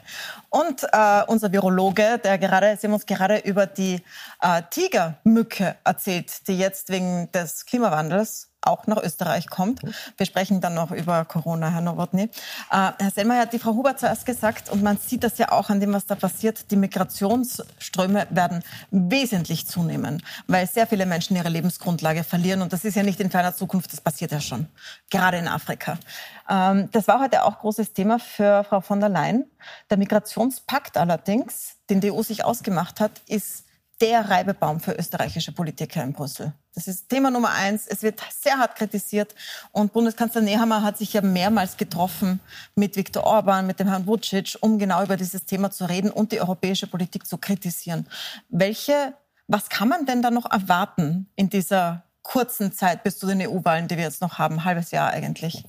und äh, unser Virologe, der gerade, Sie haben uns gerade über die äh, Tigermücke erzählt, die jetzt wegen des Klimawandels auch nach Österreich kommt. Wir sprechen dann noch über Corona, Herr Nowotny. Äh, Herr Selmayr hat die Frau Huber zuerst gesagt, und man sieht das ja auch an dem, was da passiert, die Migrationsströme werden wesentlich zunehmen, weil sehr viele Menschen ihre Lebensgrundlage verlieren. Und das ist ja nicht in ferner Zukunft, das passiert ja schon, gerade in Afrika. Ähm, das war heute auch großes Thema für Frau von der Leyen. Der Migrationspakt allerdings, den die EU sich ausgemacht hat, ist der Reibebaum für österreichische Politiker in Brüssel. Das ist Thema Nummer eins. Es wird sehr hart kritisiert. Und Bundeskanzler Nehammer hat sich ja mehrmals getroffen mit Viktor Orban, mit dem Herrn Vucic, um genau über dieses Thema zu reden und die europäische Politik zu kritisieren. Welche, was kann man denn da noch erwarten in dieser kurzen Zeit bis zu den EU-Wahlen, die wir jetzt noch haben? Halbes Jahr eigentlich.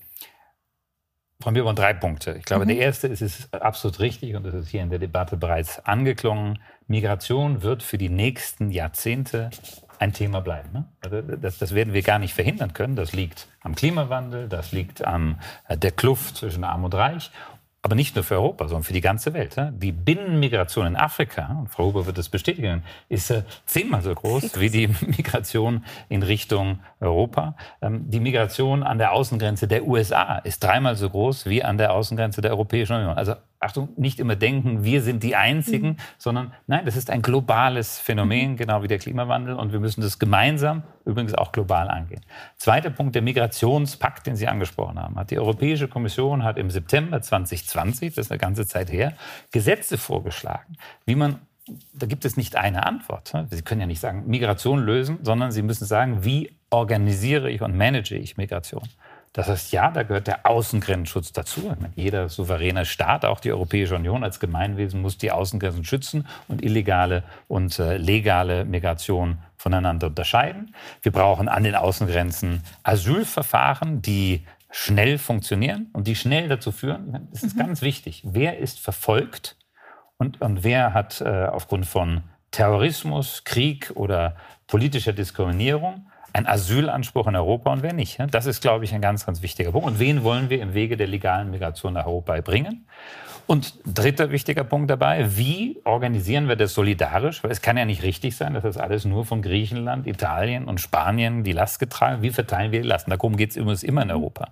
Von mir waren drei Punkte. Ich glaube, mhm. der erste ist, es absolut richtig und das ist hier in der Debatte bereits angeklungen. Migration wird für die nächsten Jahrzehnte ein Thema bleiben. Ne? Also das, das, werden wir gar nicht verhindern können. Das liegt am Klimawandel, das liegt an äh, der Kluft zwischen Arm und Reich aber nicht nur für Europa, sondern für die ganze Welt. Die Binnenmigration in Afrika, und Frau Huber wird das bestätigen, ist äh, zehnmal so groß wie die Migration in Richtung Europa. Ähm, die Migration an der Außengrenze der USA ist dreimal so groß wie an der Außengrenze der Europäischen Union. Also Achtung, nicht immer denken, wir sind die Einzigen, mhm. sondern nein, das ist ein globales Phänomen, mhm. genau wie der Klimawandel. Und wir müssen das gemeinsam, übrigens auch global angehen. Zweiter Punkt, der Migrationspakt, den Sie angesprochen haben. Hat die Europäische Kommission hat im September 2020, das ist eine ganze Zeit her, Gesetze vorgeschlagen, wie man da gibt es nicht eine Antwort. Sie können ja nicht sagen, Migration lösen, sondern Sie müssen sagen, wie organisiere ich und manage ich Migration. Das heißt, ja, da gehört der Außengrenzschutz dazu. Meine, jeder souveräne Staat, auch die Europäische Union als Gemeinwesen, muss die Außengrenzen schützen und illegale und äh, legale Migration voneinander unterscheiden. Wir brauchen an den Außengrenzen Asylverfahren, die schnell funktionieren und die schnell dazu führen, das ist mhm. ganz wichtig, wer ist verfolgt und, und wer hat äh, aufgrund von Terrorismus, Krieg oder politischer Diskriminierung ein Asylanspruch in Europa und wer nicht. Das ist, glaube ich, ein ganz, ganz wichtiger Punkt. Und wen wollen wir im Wege der legalen Migration nach Europa bringen? Und dritter wichtiger Punkt dabei, wie organisieren wir das solidarisch? Weil es kann ja nicht richtig sein, dass das alles nur von Griechenland, Italien und Spanien die Last getragen Wie verteilen wir die Lasten? Darum geht es immer in Europa.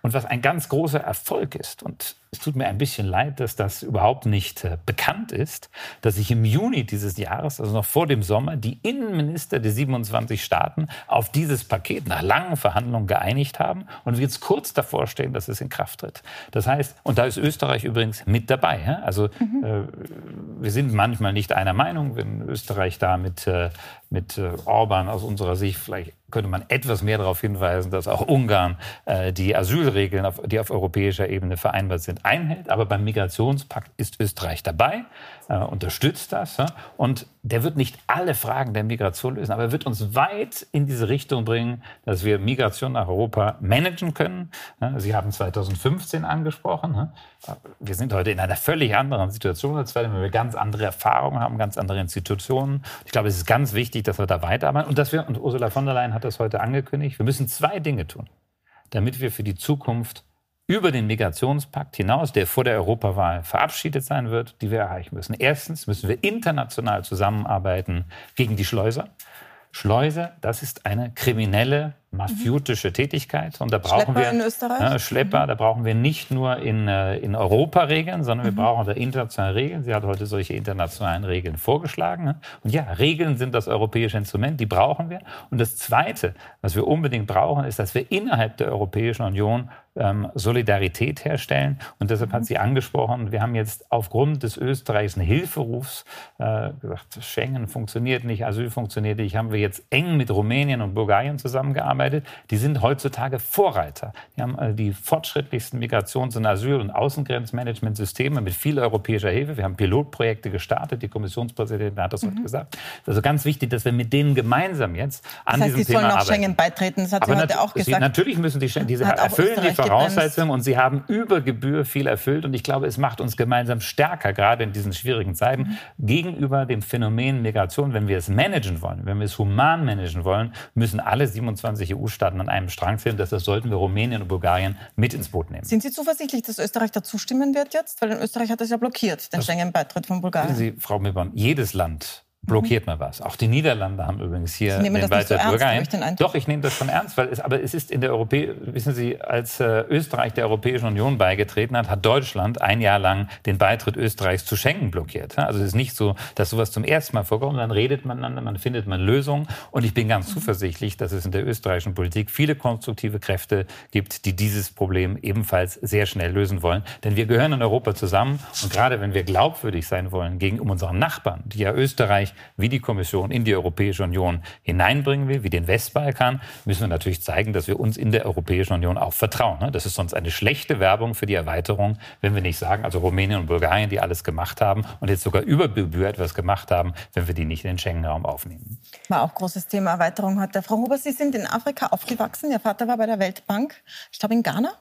Und was ein ganz großer Erfolg ist, und es tut mir ein bisschen leid, dass das überhaupt nicht äh, bekannt ist, dass sich im Juni dieses Jahres, also noch vor dem Sommer, die Innenminister der 27 Staaten auf dieses Paket nach langen Verhandlungen geeinigt haben und wir jetzt kurz davor stehen, dass es in Kraft tritt. Das heißt, und da ist Österreich übrigens mit dabei. Ja? Also mhm. äh, wir sind manchmal nicht einer Meinung, wenn Österreich da mit, äh, mit Orban aus unserer Sicht vielleicht könnte man etwas mehr darauf hinweisen, dass auch Ungarn äh, die Asylregeln, auf, die auf europäischer Ebene vereinbart sind, einhält. Aber beim Migrationspakt ist Österreich dabei, äh, unterstützt das. Ja? Und der wird nicht alle Fragen der Migration lösen, aber er wird uns weit in diese Richtung bringen, dass wir Migration nach Europa managen können. Ja? Sie haben 2015 angesprochen. Ja? Wir sind heute in einer völlig anderen Situation als weil wir ganz andere Erfahrungen haben, ganz andere Institutionen. Ich glaube, es ist ganz wichtig, dass wir da weiterarbeiten und dass wir, und Ursula von der Leyen hat das heute angekündigt, wir müssen zwei Dinge tun, damit wir für die Zukunft über den Migrationspakt hinaus, der vor der Europawahl verabschiedet sein wird, die wir erreichen müssen. Erstens müssen wir international zusammenarbeiten gegen die Schleuser. Schleuse, das ist eine kriminelle mafiotische Tätigkeit. Und da brauchen Schlepper wir in Österreich? Ja, Schlepper, mhm. da brauchen wir nicht nur in, äh, in Europa Regeln, sondern wir mhm. brauchen da internationale Regeln. Sie hat heute solche internationalen Regeln vorgeschlagen. Ne? Und ja, Regeln sind das europäische Instrument, die brauchen wir. Und das Zweite, was wir unbedingt brauchen, ist, dass wir innerhalb der Europäischen Union ähm, Solidarität herstellen. Und deshalb hat mhm. sie angesprochen, wir haben jetzt aufgrund des österreichischen Hilferufs äh, gesagt, Schengen funktioniert nicht, Asyl funktioniert nicht, haben wir jetzt eng mit Rumänien und Bulgarien zusammengearbeitet. Die sind heutzutage Vorreiter. Die haben äh, die fortschrittlichsten Migrations- und Asyl- und Außengrenzmanagementsysteme mit viel europäischer Hilfe. Wir haben Pilotprojekte gestartet. Die Kommissionspräsidentin hat das mhm. heute gesagt. Es ist also ganz wichtig, dass wir mit denen gemeinsam jetzt an das heißt, diesem Thema arbeiten. Sie sollen auch Schengen beitreten. Das hat Aber sie heute auch gesagt. Sie, natürlich müssen die, diese erfüllen die Voraussetzungen und sie haben über Gebühr viel erfüllt. Und ich glaube, es macht uns gemeinsam stärker, gerade in diesen schwierigen Zeiten, mhm. gegenüber dem Phänomen Migration. Wenn wir es managen wollen, wenn wir es human managen wollen, müssen alle 27 20 EU-Staaten an einem Strang ziehen. Deshalb sollten wir Rumänien und Bulgarien mit ins Boot nehmen. Sind Sie zuversichtlich, dass Österreich da zustimmen wird jetzt? Weil in Österreich hat es ja blockiert, den Schengen-Beitritt von Bulgarien. Sie, Frau Milborn, jedes Land blockiert man was. Auch die Niederlande haben übrigens hier den Beitritt so Bulgarien. Doch, ich nehme das schon ernst, weil es, aber es ist in der Europä wissen Sie, als äh, Österreich der Europäischen Union beigetreten hat, hat Deutschland ein Jahr lang den Beitritt Österreichs zu Schengen blockiert. Also es ist nicht so, dass sowas zum ersten Mal vorkommt, dann redet man miteinander, man findet man Lösungen und ich bin ganz zuversichtlich, dass es in der österreichischen Politik viele konstruktive Kräfte gibt, die dieses Problem ebenfalls sehr schnell lösen wollen, denn wir gehören in Europa zusammen und gerade wenn wir glaubwürdig sein wollen gegenüber unseren Nachbarn, die ja Österreich wie die Kommission in die Europäische Union hineinbringen will, wie den Westbalkan, müssen wir natürlich zeigen, dass wir uns in der Europäischen Union auch vertrauen. Ne? Das ist sonst eine schlechte Werbung für die Erweiterung, wenn wir nicht sagen, also Rumänien und Bulgarien, die alles gemacht haben und jetzt sogar über Gebühr etwas gemacht haben, wenn wir die nicht in den Schengen-Raum aufnehmen. War auch großes Thema Erweiterung heute. Frau Huber, Sie sind in Afrika aufgewachsen. Ihr Vater war bei der Weltbank, ich glaube in Ghana.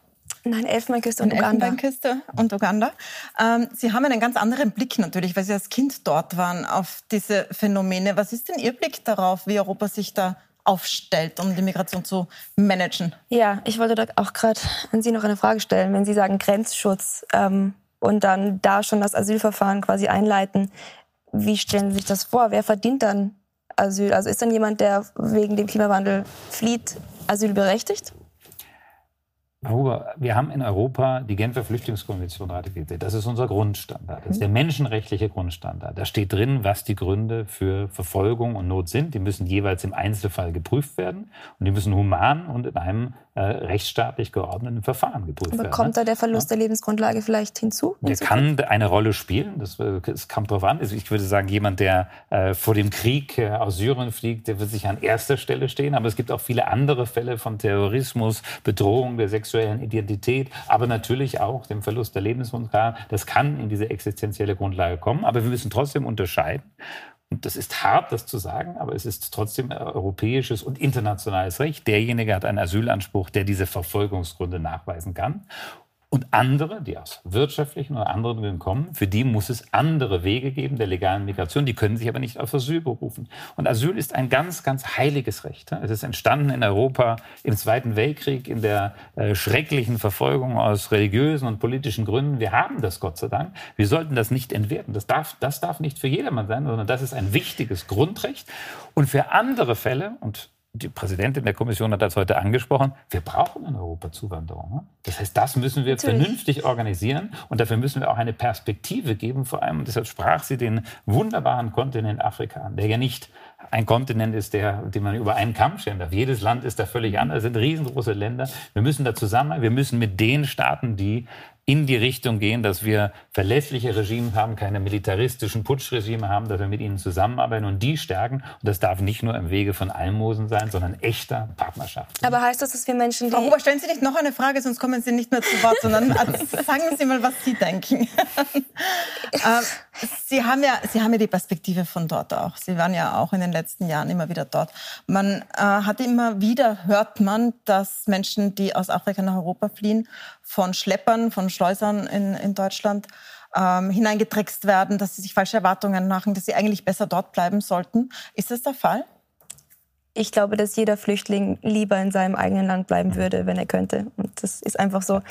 Nein, Elfenbeinküste und, und Uganda. Elfenbeinküste und Uganda. Ähm, Sie haben einen ganz anderen Blick natürlich, weil Sie als Kind dort waren, auf diese Phänomene. Was ist denn Ihr Blick darauf, wie Europa sich da aufstellt, um die Migration zu managen? Ja, ich wollte da auch gerade an Sie noch eine Frage stellen. Wenn Sie sagen Grenzschutz ähm, und dann da schon das Asylverfahren quasi einleiten, wie stellen Sie sich das vor? Wer verdient dann Asyl? Also ist dann jemand, der wegen dem Klimawandel flieht, asylberechtigt? Huber, wir haben in Europa die Genfer Flüchtlingskonvention ratifiziert. Das ist unser Grundstandard. Das ist der menschenrechtliche Grundstandard. Da steht drin, was die Gründe für Verfolgung und Not sind. Die müssen jeweils im Einzelfall geprüft werden und die müssen human und in einem äh, rechtsstaatlich geordneten Verfahren geprüft Aber werden. Kommt ne? da der Verlust ja? der Lebensgrundlage vielleicht hinzu? Der kann eine Rolle spielen. Das, das äh, kommt drauf an. Also ich würde sagen, jemand, der äh, vor dem Krieg äh, aus Syrien fliegt, der wird sich an erster Stelle stehen. Aber es gibt auch viele andere Fälle von Terrorismus, Bedrohung der sexuellen Identität, aber natürlich auch dem Verlust der Lebensgrundlage. Das kann in diese existenzielle Grundlage kommen, aber wir müssen trotzdem unterscheiden. Und das ist hart, das zu sagen, aber es ist trotzdem europäisches und internationales Recht. Derjenige hat einen Asylanspruch, der diese Verfolgungsgründe nachweisen kann. Und andere, die aus wirtschaftlichen oder anderen Gründen kommen, für die muss es andere Wege geben der legalen Migration. Die können sich aber nicht auf Asyl berufen. Und Asyl ist ein ganz, ganz heiliges Recht. Es ist entstanden in Europa im Zweiten Weltkrieg, in der äh, schrecklichen Verfolgung aus religiösen und politischen Gründen. Wir haben das Gott sei Dank. Wir sollten das nicht entwerten. Das darf, das darf nicht für jedermann sein, sondern das ist ein wichtiges Grundrecht. Und für andere Fälle, und die Präsidentin der Kommission hat das heute angesprochen, wir brauchen in Europa Zuwanderung. Ne? Das heißt, das müssen wir Natürlich. vernünftig organisieren und dafür müssen wir auch eine Perspektive geben, vor allem, und deshalb sprach sie den wunderbaren Kontinent Afrika an, der ja nicht ein Kontinent ist, der, den man über einen Kamm scheren darf. Jedes Land ist da völlig anders, es sind riesengroße Länder. Wir müssen da zusammen, wir müssen mit den Staaten, die in die Richtung gehen, dass wir verlässliche Regime haben, keine militaristischen Putschregime haben, dass wir mit ihnen zusammenarbeiten und die stärken. Und das darf nicht nur im Wege von Almosen sein, sondern echter Partnerschaft. Aber heißt das, dass wir Menschen, die... Frau Huber, stellen Sie nicht noch eine Frage, sonst kommen Sie nicht mehr zu Wort, sondern sagen Sie mal, was Sie denken. Sie haben, ja, Sie haben ja die Perspektive von dort auch. Sie waren ja auch in den letzten Jahren immer wieder dort. Man äh, hat immer wieder, hört man, dass Menschen, die aus Afrika nach Europa fliehen, von Schleppern, von Schleusern in, in Deutschland ähm, hineingedreckst werden, dass sie sich falsche Erwartungen machen, dass sie eigentlich besser dort bleiben sollten. Ist das der Fall? Ich glaube, dass jeder Flüchtling lieber in seinem eigenen Land bleiben würde, wenn er könnte. Und das ist einfach so.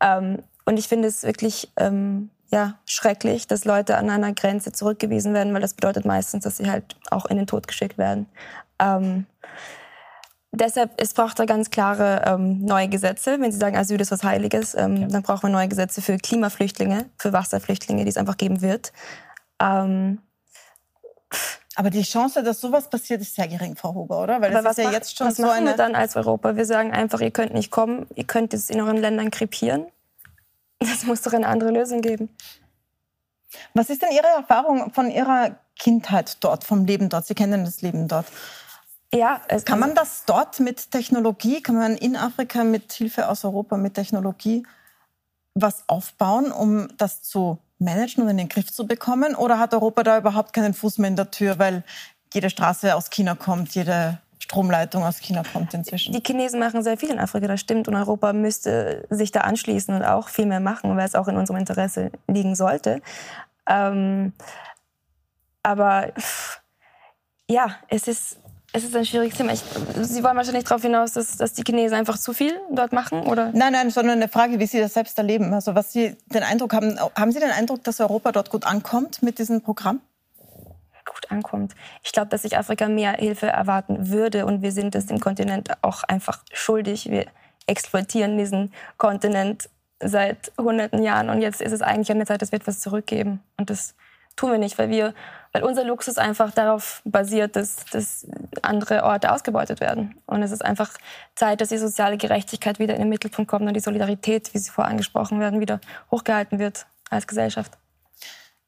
Ähm, und ich finde es wirklich ähm, ja, schrecklich, dass Leute an einer Grenze zurückgewiesen werden, weil das bedeutet meistens, dass sie halt auch in den Tod geschickt werden. Ähm, Deshalb, es braucht da ganz klare ähm, neue Gesetze. Wenn Sie sagen, Asyl ist was Heiliges, ähm, ja. dann brauchen wir neue Gesetze für Klimaflüchtlinge, für Wasserflüchtlinge, die es einfach geben wird. Ähm, aber die Chance, dass sowas passiert, ist sehr gering, Frau Huber, oder? Weil das ist ja macht, jetzt schon was so machen eine wir dann als Europa? Wir sagen einfach, ihr könnt nicht kommen, ihr könnt es in euren Ländern krepieren. Das muss doch eine andere Lösung geben. Was ist denn Ihre Erfahrung von Ihrer Kindheit dort, vom Leben dort? Sie kennen das Leben dort. Ja, kann man das dort mit Technologie, kann man in Afrika mit Hilfe aus Europa mit Technologie was aufbauen, um das zu managen und in den Griff zu bekommen? Oder hat Europa da überhaupt keinen Fuß mehr in der Tür, weil jede Straße aus China kommt, jede Stromleitung aus China kommt inzwischen? Die Chinesen machen sehr viel in Afrika, das stimmt. Und Europa müsste sich da anschließen und auch viel mehr machen, weil es auch in unserem Interesse liegen sollte. Ähm, aber ja, es ist es ist ein schwieriges Thema. Ich, Sie wollen wahrscheinlich darauf hinaus, dass, dass die Chinesen einfach zu viel dort machen, oder? Nein, nein, sondern eine Frage, wie Sie das selbst erleben. Also was Sie den Eindruck haben, haben Sie den Eindruck, dass Europa dort gut ankommt mit diesem Programm? Gut ankommt. Ich glaube, dass sich Afrika mehr Hilfe erwarten würde und wir sind es dem Kontinent auch einfach schuldig. Wir exploitieren diesen Kontinent seit hunderten Jahren und jetzt ist es eigentlich an der Zeit, dass wir etwas zurückgeben. Und das tun wir nicht, weil wir weil unser Luxus einfach darauf basiert, dass, dass andere Orte ausgebeutet werden. Und es ist einfach Zeit, dass die soziale Gerechtigkeit wieder in den Mittelpunkt kommt und die Solidarität, wie sie vorher angesprochen werden, wieder hochgehalten wird als Gesellschaft.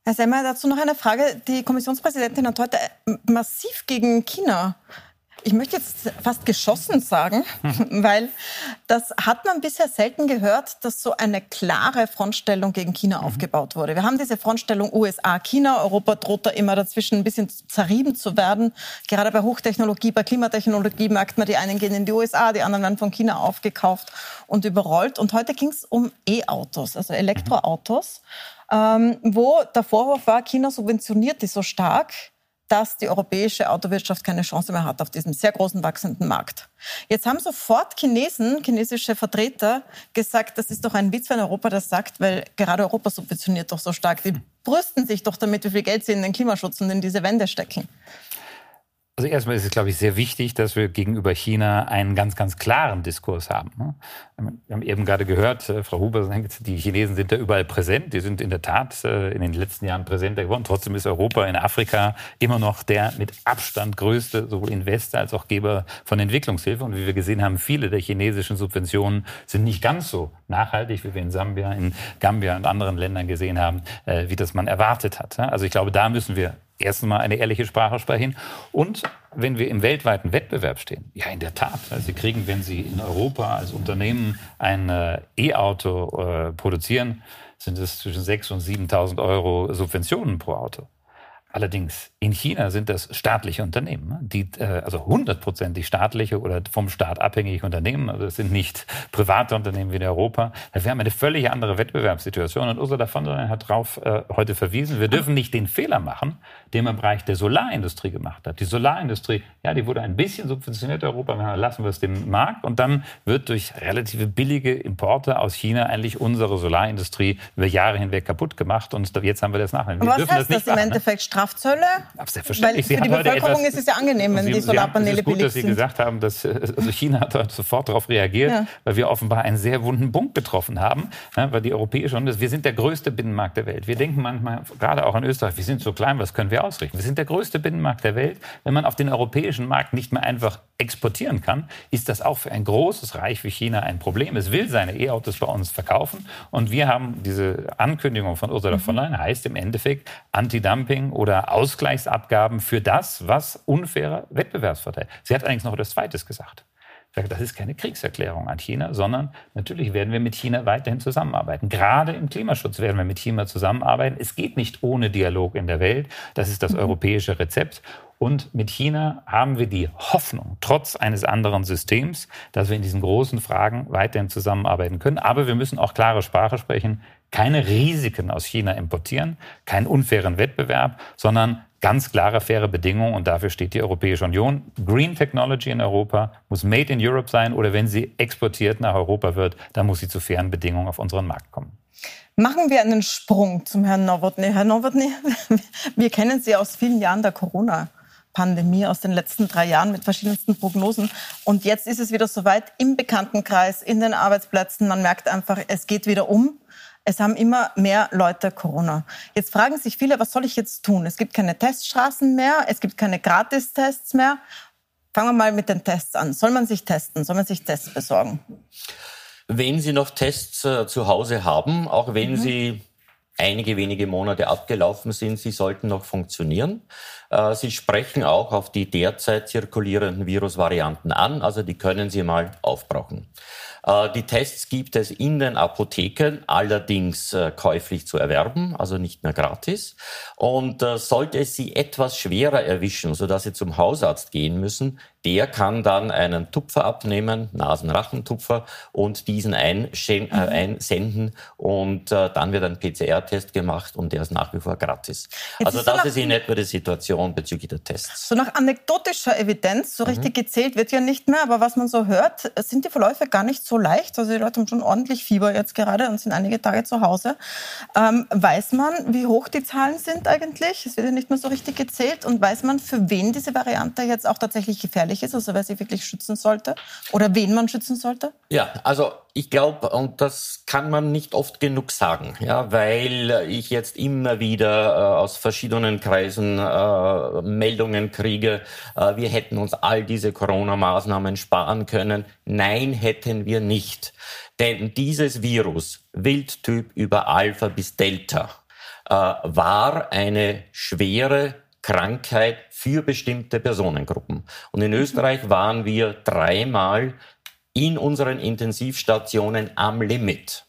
Herr Semmer, dazu noch eine Frage. Die Kommissionspräsidentin hat heute massiv gegen China ich möchte jetzt fast geschossen sagen, mhm. weil das hat man bisher selten gehört, dass so eine klare Frontstellung gegen China mhm. aufgebaut wurde. Wir haben diese Frontstellung USA-China. Europa droht da immer dazwischen ein bisschen zerrieben zu werden. Gerade bei Hochtechnologie, bei Klimatechnologie merkt man, die einen gehen in die USA, die anderen werden von China aufgekauft und überrollt. Und heute ging es um E-Autos, also Elektroautos, ähm, wo der Vorwurf war, China subventioniert die so stark, dass die europäische Autowirtschaft keine Chance mehr hat auf diesem sehr großen wachsenden Markt. Jetzt haben sofort Chinesen, chinesische Vertreter gesagt, das ist doch ein Witz, wenn Europa das sagt, weil gerade Europa subventioniert doch so stark. Die brüsten sich doch damit, wie viel Geld sie in den Klimaschutz und in diese Wände stecken. Also erstmal ist es, glaube ich, sehr wichtig, dass wir gegenüber China einen ganz, ganz klaren Diskurs haben. Ne? Wir haben eben gerade gehört, äh, Frau Huber die Chinesen sind da überall präsent. Die sind in der Tat äh, in den letzten Jahren präsenter geworden. Trotzdem ist Europa in Afrika immer noch der mit Abstand größte, sowohl Investor als auch Geber von Entwicklungshilfe. Und wie wir gesehen haben, viele der chinesischen Subventionen sind nicht ganz so nachhaltig, wie wir in Sambia, in Gambia und anderen Ländern gesehen haben, äh, wie das man erwartet hat. Also ich glaube, da müssen wir erstens mal eine ehrliche Sprache sprechen. Und wenn wir im weltweiten Wettbewerb stehen, ja, in der Tat. Also Sie kriegen, wenn Sie in Europa als Unternehmen ein äh, E-Auto äh, produzieren, sind es zwischen 6.000 und 7.000 Euro Subventionen pro Auto. Allerdings in China sind das staatliche Unternehmen, ne? die äh, also hundertprozentig staatliche oder vom Staat abhängige Unternehmen. Also es sind nicht private Unternehmen wie in Europa. Wir haben eine völlig andere Wettbewerbssituation und Ursula von der Leyen hat darauf äh, heute verwiesen. Wir dürfen nicht den Fehler machen, den man im Bereich der Solarindustrie gemacht hat. Die Solarindustrie, ja, die wurde ein bisschen subventioniert in Europa. Dann lassen wir es dem Markt und dann wird durch relative billige Importe aus China eigentlich unsere Solarindustrie über Jahre hinweg kaputt gemacht und jetzt haben wir das nachher. Wir Was heißt das, das im Endeffekt? Ne? Strafzölle? Selbstverständlich. Weil für die Bevölkerung etwas, ist es ja angenehm, wenn Sie, die Solarpaneele billig sind. Es ist gut, dass Sie gesagt haben, dass äh, also China hat sofort darauf reagiert, ja. weil wir offenbar einen sehr wunden Punkt getroffen haben, ja, weil die europäische und wir sind der größte Binnenmarkt der Welt. Wir denken manchmal, gerade auch in Österreich, wir sind so klein, was können wir ausrichten? Wir sind der größte Binnenmarkt der Welt. Wenn man auf den europäischen Markt nicht mehr einfach exportieren kann, ist das auch für ein großes Reich wie China ein Problem. Es will seine E-Autos bei uns verkaufen und wir haben diese Ankündigung von Ursula von mhm. Leyen, heißt im Endeffekt Anti-Dumping oder Ausgleichsabgaben für das, was unfairer Wettbewerbsvorteil. Sie hat allerdings noch etwas Zweites gesagt. Das ist keine Kriegserklärung an China, sondern natürlich werden wir mit China weiterhin zusammenarbeiten. Gerade im Klimaschutz werden wir mit China zusammenarbeiten. Es geht nicht ohne Dialog in der Welt. Das ist das mhm. europäische Rezept. Und mit China haben wir die Hoffnung, trotz eines anderen Systems, dass wir in diesen großen Fragen weiterhin zusammenarbeiten können. Aber wir müssen auch klare Sprache sprechen. Keine Risiken aus China importieren, keinen unfairen Wettbewerb, sondern ganz klare, faire Bedingungen und dafür steht die Europäische Union. Green Technology in Europa muss made in Europe sein oder wenn sie exportiert nach Europa wird, dann muss sie zu fairen Bedingungen auf unseren Markt kommen. Machen wir einen Sprung zum Herrn Nowotny. Herr Nowotny, wir kennen Sie aus vielen Jahren der Corona. Pandemie aus den letzten drei Jahren mit verschiedensten Prognosen. Und jetzt ist es wieder soweit im Bekanntenkreis, in den Arbeitsplätzen. Man merkt einfach, es geht wieder um. Es haben immer mehr Leute Corona. Jetzt fragen sich viele, was soll ich jetzt tun? Es gibt keine Teststraßen mehr, es gibt keine Gratistests mehr. Fangen wir mal mit den Tests an. Soll man sich testen? Soll man sich Tests besorgen? Wenn Sie noch Tests äh, zu Hause haben, auch wenn mhm. sie einige wenige Monate abgelaufen sind, sie sollten noch funktionieren. Äh, sie sprechen auch auf die derzeit zirkulierenden Virusvarianten an, also die können Sie mal aufbrauchen. Äh, die Tests gibt es in den Apotheken, allerdings äh, käuflich zu erwerben, also nicht mehr gratis. Und sollte es Sie etwas schwerer erwischen, sodass Sie zum Hausarzt gehen müssen, der kann dann einen Tupfer abnehmen, Nasenrachentupfer, und diesen äh, mhm. einsenden und äh, dann wird ein PCR-Test gemacht und der ist nach wie vor gratis. Jetzt also ist das so ist in etwa die Situation bezüglich der Tests. So nach anekdotischer Evidenz, so richtig mhm. gezählt wird ja nicht mehr, aber was man so hört, sind die Verläufe gar nicht so leicht. Also die Leute haben schon ordentlich Fieber jetzt gerade und sind einige Tage zu Hause. Ähm, weiß man, wie hoch die Zahlen sind eigentlich? Es wird ja nicht mehr so richtig gezählt und weiß man, für wen diese Variante jetzt auch tatsächlich gefährlich gefährlich ist, also wer sie wirklich schützen sollte oder wen man schützen sollte? Ja, also ich glaube, und das kann man nicht oft genug sagen, ja, weil ich jetzt immer wieder äh, aus verschiedenen Kreisen äh, Meldungen kriege, äh, wir hätten uns all diese Corona-Maßnahmen sparen können. Nein, hätten wir nicht. Denn dieses Virus, Wildtyp über Alpha bis Delta, äh, war eine schwere Krankheit für bestimmte Personengruppen. Und in Österreich waren wir dreimal in unseren Intensivstationen am Limit.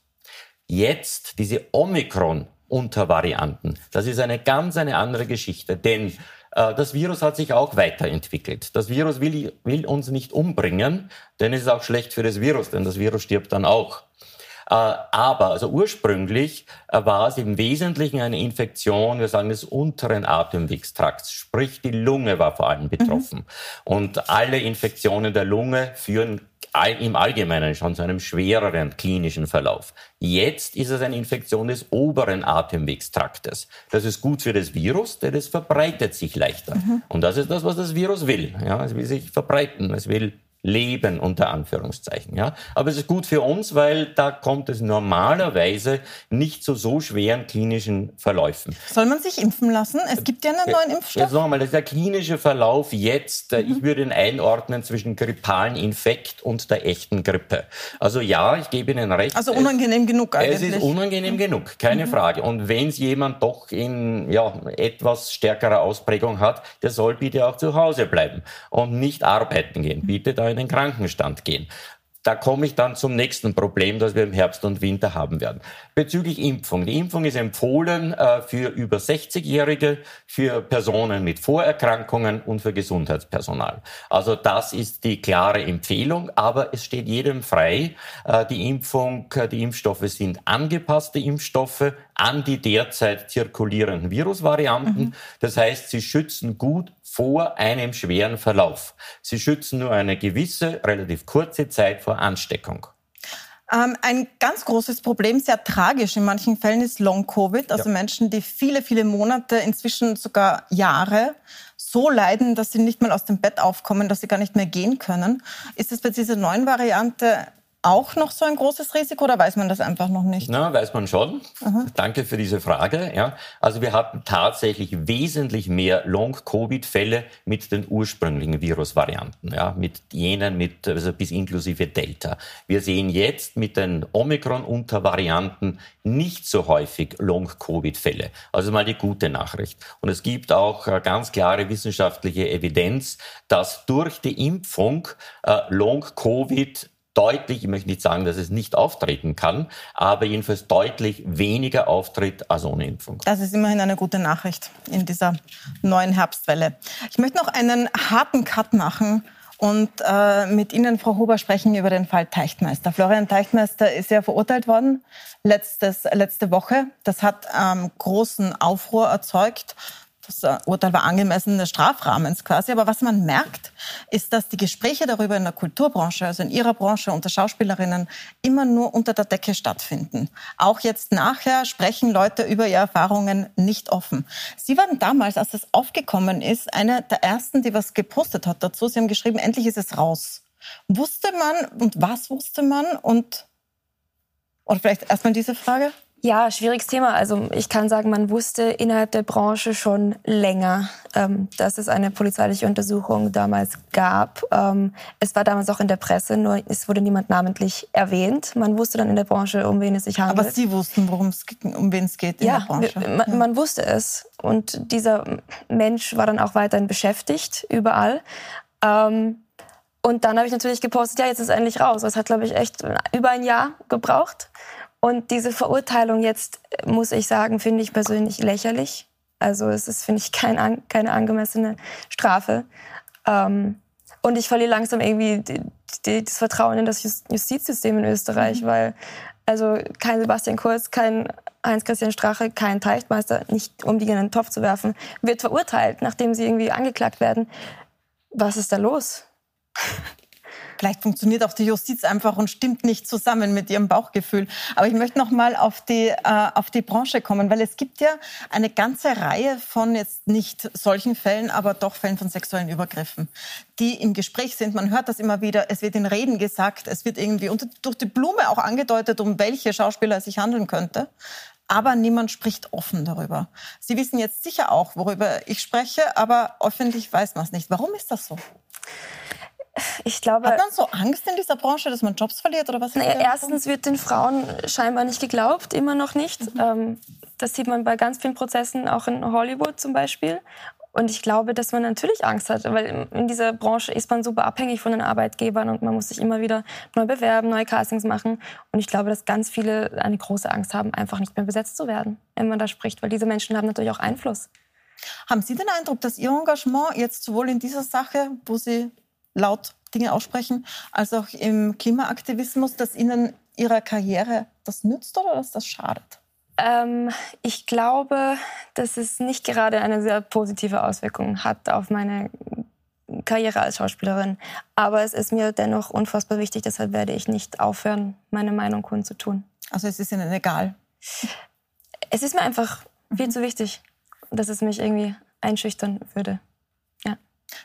Jetzt diese Omikron-Untervarianten, das ist eine ganz eine andere Geschichte, denn äh, das Virus hat sich auch weiterentwickelt. Das Virus will, will uns nicht umbringen, denn es ist auch schlecht für das Virus, denn das Virus stirbt dann auch. Äh, aber also ursprünglich äh, war es im Wesentlichen eine Infektion, wir sagen des unteren Atemwegstrakts, sprich die Lunge war vor allem betroffen. Mhm. Und alle Infektionen der Lunge führen im Allgemeinen schon zu einem schwereren klinischen Verlauf. Jetzt ist es eine Infektion des oberen Atemwegstraktes. Das ist gut für das Virus, denn es verbreitet sich leichter. Mhm. Und das ist das, was das Virus will. Ja, es will sich verbreiten. Es will leben, unter Anführungszeichen. Ja? Aber es ist gut für uns, weil da kommt es normalerweise nicht zu so schweren klinischen Verläufen. Soll man sich impfen lassen? Es gibt ja einen neuen Impfstoff. Jetzt nochmal, das ist der klinische Verlauf jetzt, äh, mhm. ich würde ihn einordnen zwischen grippalen Infekt und der echten Grippe. Also ja, ich gebe Ihnen recht. Also unangenehm es, genug eigentlich. Es ist unangenehm genug, keine mhm. Frage. Und wenn es jemand doch in ja, etwas stärkerer Ausprägung hat, der soll bitte auch zu Hause bleiben und nicht arbeiten gehen. Bitte da in den Krankenstand gehen. Da komme ich dann zum nächsten Problem, das wir im Herbst und Winter haben werden. Bezüglich Impfung. Die Impfung ist empfohlen äh, für über 60-Jährige, für Personen mit Vorerkrankungen und für Gesundheitspersonal. Also das ist die klare Empfehlung, aber es steht jedem frei. Äh, die Impfung, äh, die Impfstoffe sind angepasste Impfstoffe an die derzeit zirkulierenden Virusvarianten. Mhm. Das heißt, sie schützen gut vor einem schweren Verlauf. Sie schützen nur eine gewisse, relativ kurze Zeit vor Ansteckung. Ähm, ein ganz großes Problem, sehr tragisch in manchen Fällen, ist Long-Covid. Also ja. Menschen, die viele, viele Monate, inzwischen sogar Jahre so leiden, dass sie nicht mal aus dem Bett aufkommen, dass sie gar nicht mehr gehen können. Ist es bei dieser neuen Variante auch noch so ein großes Risiko oder weiß man das einfach noch nicht? Na, weiß man schon. Aha. Danke für diese Frage. Ja, also wir hatten tatsächlich wesentlich mehr Long-Covid-Fälle mit den ursprünglichen Virusvarianten, ja, mit jenen mit also bis inklusive Delta. Wir sehen jetzt mit den Omikron-Untervarianten nicht so häufig Long-Covid-Fälle. Also mal die gute Nachricht. Und es gibt auch äh, ganz klare wissenschaftliche Evidenz, dass durch die Impfung äh, Long-Covid deutlich, ich möchte nicht sagen, dass es nicht auftreten kann, aber jedenfalls deutlich weniger auftritt als ohne Impfung. Das ist immerhin eine gute Nachricht in dieser neuen Herbstwelle. Ich möchte noch einen harten Cut machen und äh, mit Ihnen, Frau Huber, sprechen über den Fall Teichtmeister. Florian Teichtmeister ist ja verurteilt worden letztes, letzte Woche. Das hat ähm, großen Aufruhr erzeugt. Das äh, Urteil war angemessen des Strafrahmens quasi. Aber was man merkt, ist, dass die Gespräche darüber in der Kulturbranche, also in Ihrer Branche unter Schauspielerinnen, immer nur unter der Decke stattfinden. Auch jetzt nachher sprechen Leute über ihre Erfahrungen nicht offen. Sie waren damals, als das aufgekommen ist, eine der ersten, die was gepostet hat dazu. Sie haben geschrieben, endlich ist es raus. Wusste man und was wusste man und oder vielleicht erstmal diese Frage? Ja, schwieriges Thema. Also ich kann sagen, man wusste innerhalb der Branche schon länger, ähm, dass es eine polizeiliche Untersuchung damals gab. Ähm, es war damals auch in der Presse, nur es wurde niemand namentlich erwähnt. Man wusste dann in der Branche, um wen es sich handelt. Aber Sie wussten, worum es, um wen es geht in ja, der Branche. Man, ja, man wusste es. Und dieser Mensch war dann auch weiterhin beschäftigt, überall. Ähm, und dann habe ich natürlich gepostet, ja, jetzt ist es endlich raus. Das hat, glaube ich, echt über ein Jahr gebraucht. Und diese Verurteilung jetzt, muss ich sagen, finde ich persönlich lächerlich. Also es ist, finde ich, kein, keine angemessene Strafe. Ähm, und ich verliere langsam irgendwie die, die, das Vertrauen in das Justizsystem in Österreich, mhm. weil also kein Sebastian Kurz, kein Heinz-Christian Strache, kein Teichtmeister, nicht um die in den Topf zu werfen, wird verurteilt, nachdem sie irgendwie angeklagt werden. Was ist da los? Vielleicht funktioniert auch die Justiz einfach und stimmt nicht zusammen mit ihrem Bauchgefühl. Aber ich möchte noch mal auf die, äh, auf die Branche kommen, weil es gibt ja eine ganze Reihe von jetzt nicht solchen Fällen, aber doch Fällen von sexuellen Übergriffen, die im Gespräch sind. Man hört das immer wieder. Es wird in Reden gesagt. Es wird irgendwie unter, durch die Blume auch angedeutet, um welche Schauspieler es sich handeln könnte aber niemand spricht offen darüber. Sie wissen jetzt sicher auch, worüber ich spreche, aber öffentlich weiß man es nicht. Warum ist das so? Ich glaube. Hat man so Angst in dieser Branche, dass man Jobs verliert oder was? Naja, erstens wird den Frauen scheinbar nicht geglaubt, immer noch nicht. Mhm. Ähm, das sieht man bei ganz vielen Prozessen, auch in Hollywood zum Beispiel. Und ich glaube, dass man natürlich Angst hat, weil in dieser Branche ist man super abhängig von den Arbeitgebern und man muss sich immer wieder neu bewerben, neue Castings machen. Und ich glaube, dass ganz viele eine große Angst haben, einfach nicht mehr besetzt zu werden, wenn man da spricht, weil diese Menschen haben natürlich auch Einfluss. Haben Sie den Eindruck, dass Ihr Engagement jetzt sowohl in dieser Sache, wo Sie laut Dinge aussprechen, als auch im Klimaaktivismus, dass Ihnen Ihrer Karriere das nützt oder dass das schadet? Ähm, ich glaube, dass es nicht gerade eine sehr positive Auswirkung hat auf meine Karriere als Schauspielerin. Aber es ist mir dennoch unfassbar wichtig, deshalb werde ich nicht aufhören, meine Meinung kundzutun. Also es ist Ihnen egal? Es ist mir einfach viel zu wichtig, dass es mich irgendwie einschüchtern würde.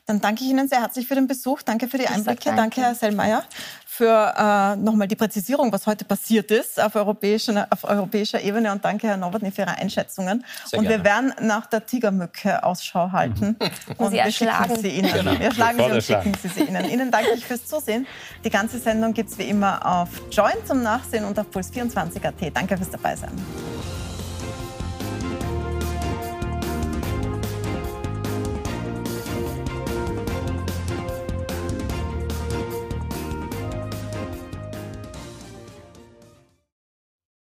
Dann danke ich Ihnen sehr herzlich für den Besuch. Danke für die Einblicke. Danke. danke, Herr Sellmeier für äh, nochmal die Präzisierung, was heute passiert ist auf, europäischer, auf europäischer Ebene. Und danke, Herr Nowotny, für Ihre Einschätzungen. Sehr und gerne. wir werden nach der Tigermücke Ausschau halten. Mhm. Und, wir schicken sie Ihnen. Genau. Wir schlagen Sie und schicken Sie sie Ihnen. Ihnen danke ich fürs Zusehen. Die ganze Sendung gibt es wie immer auf Join zum Nachsehen und auf Puls24.at. Danke fürs Dabeisein.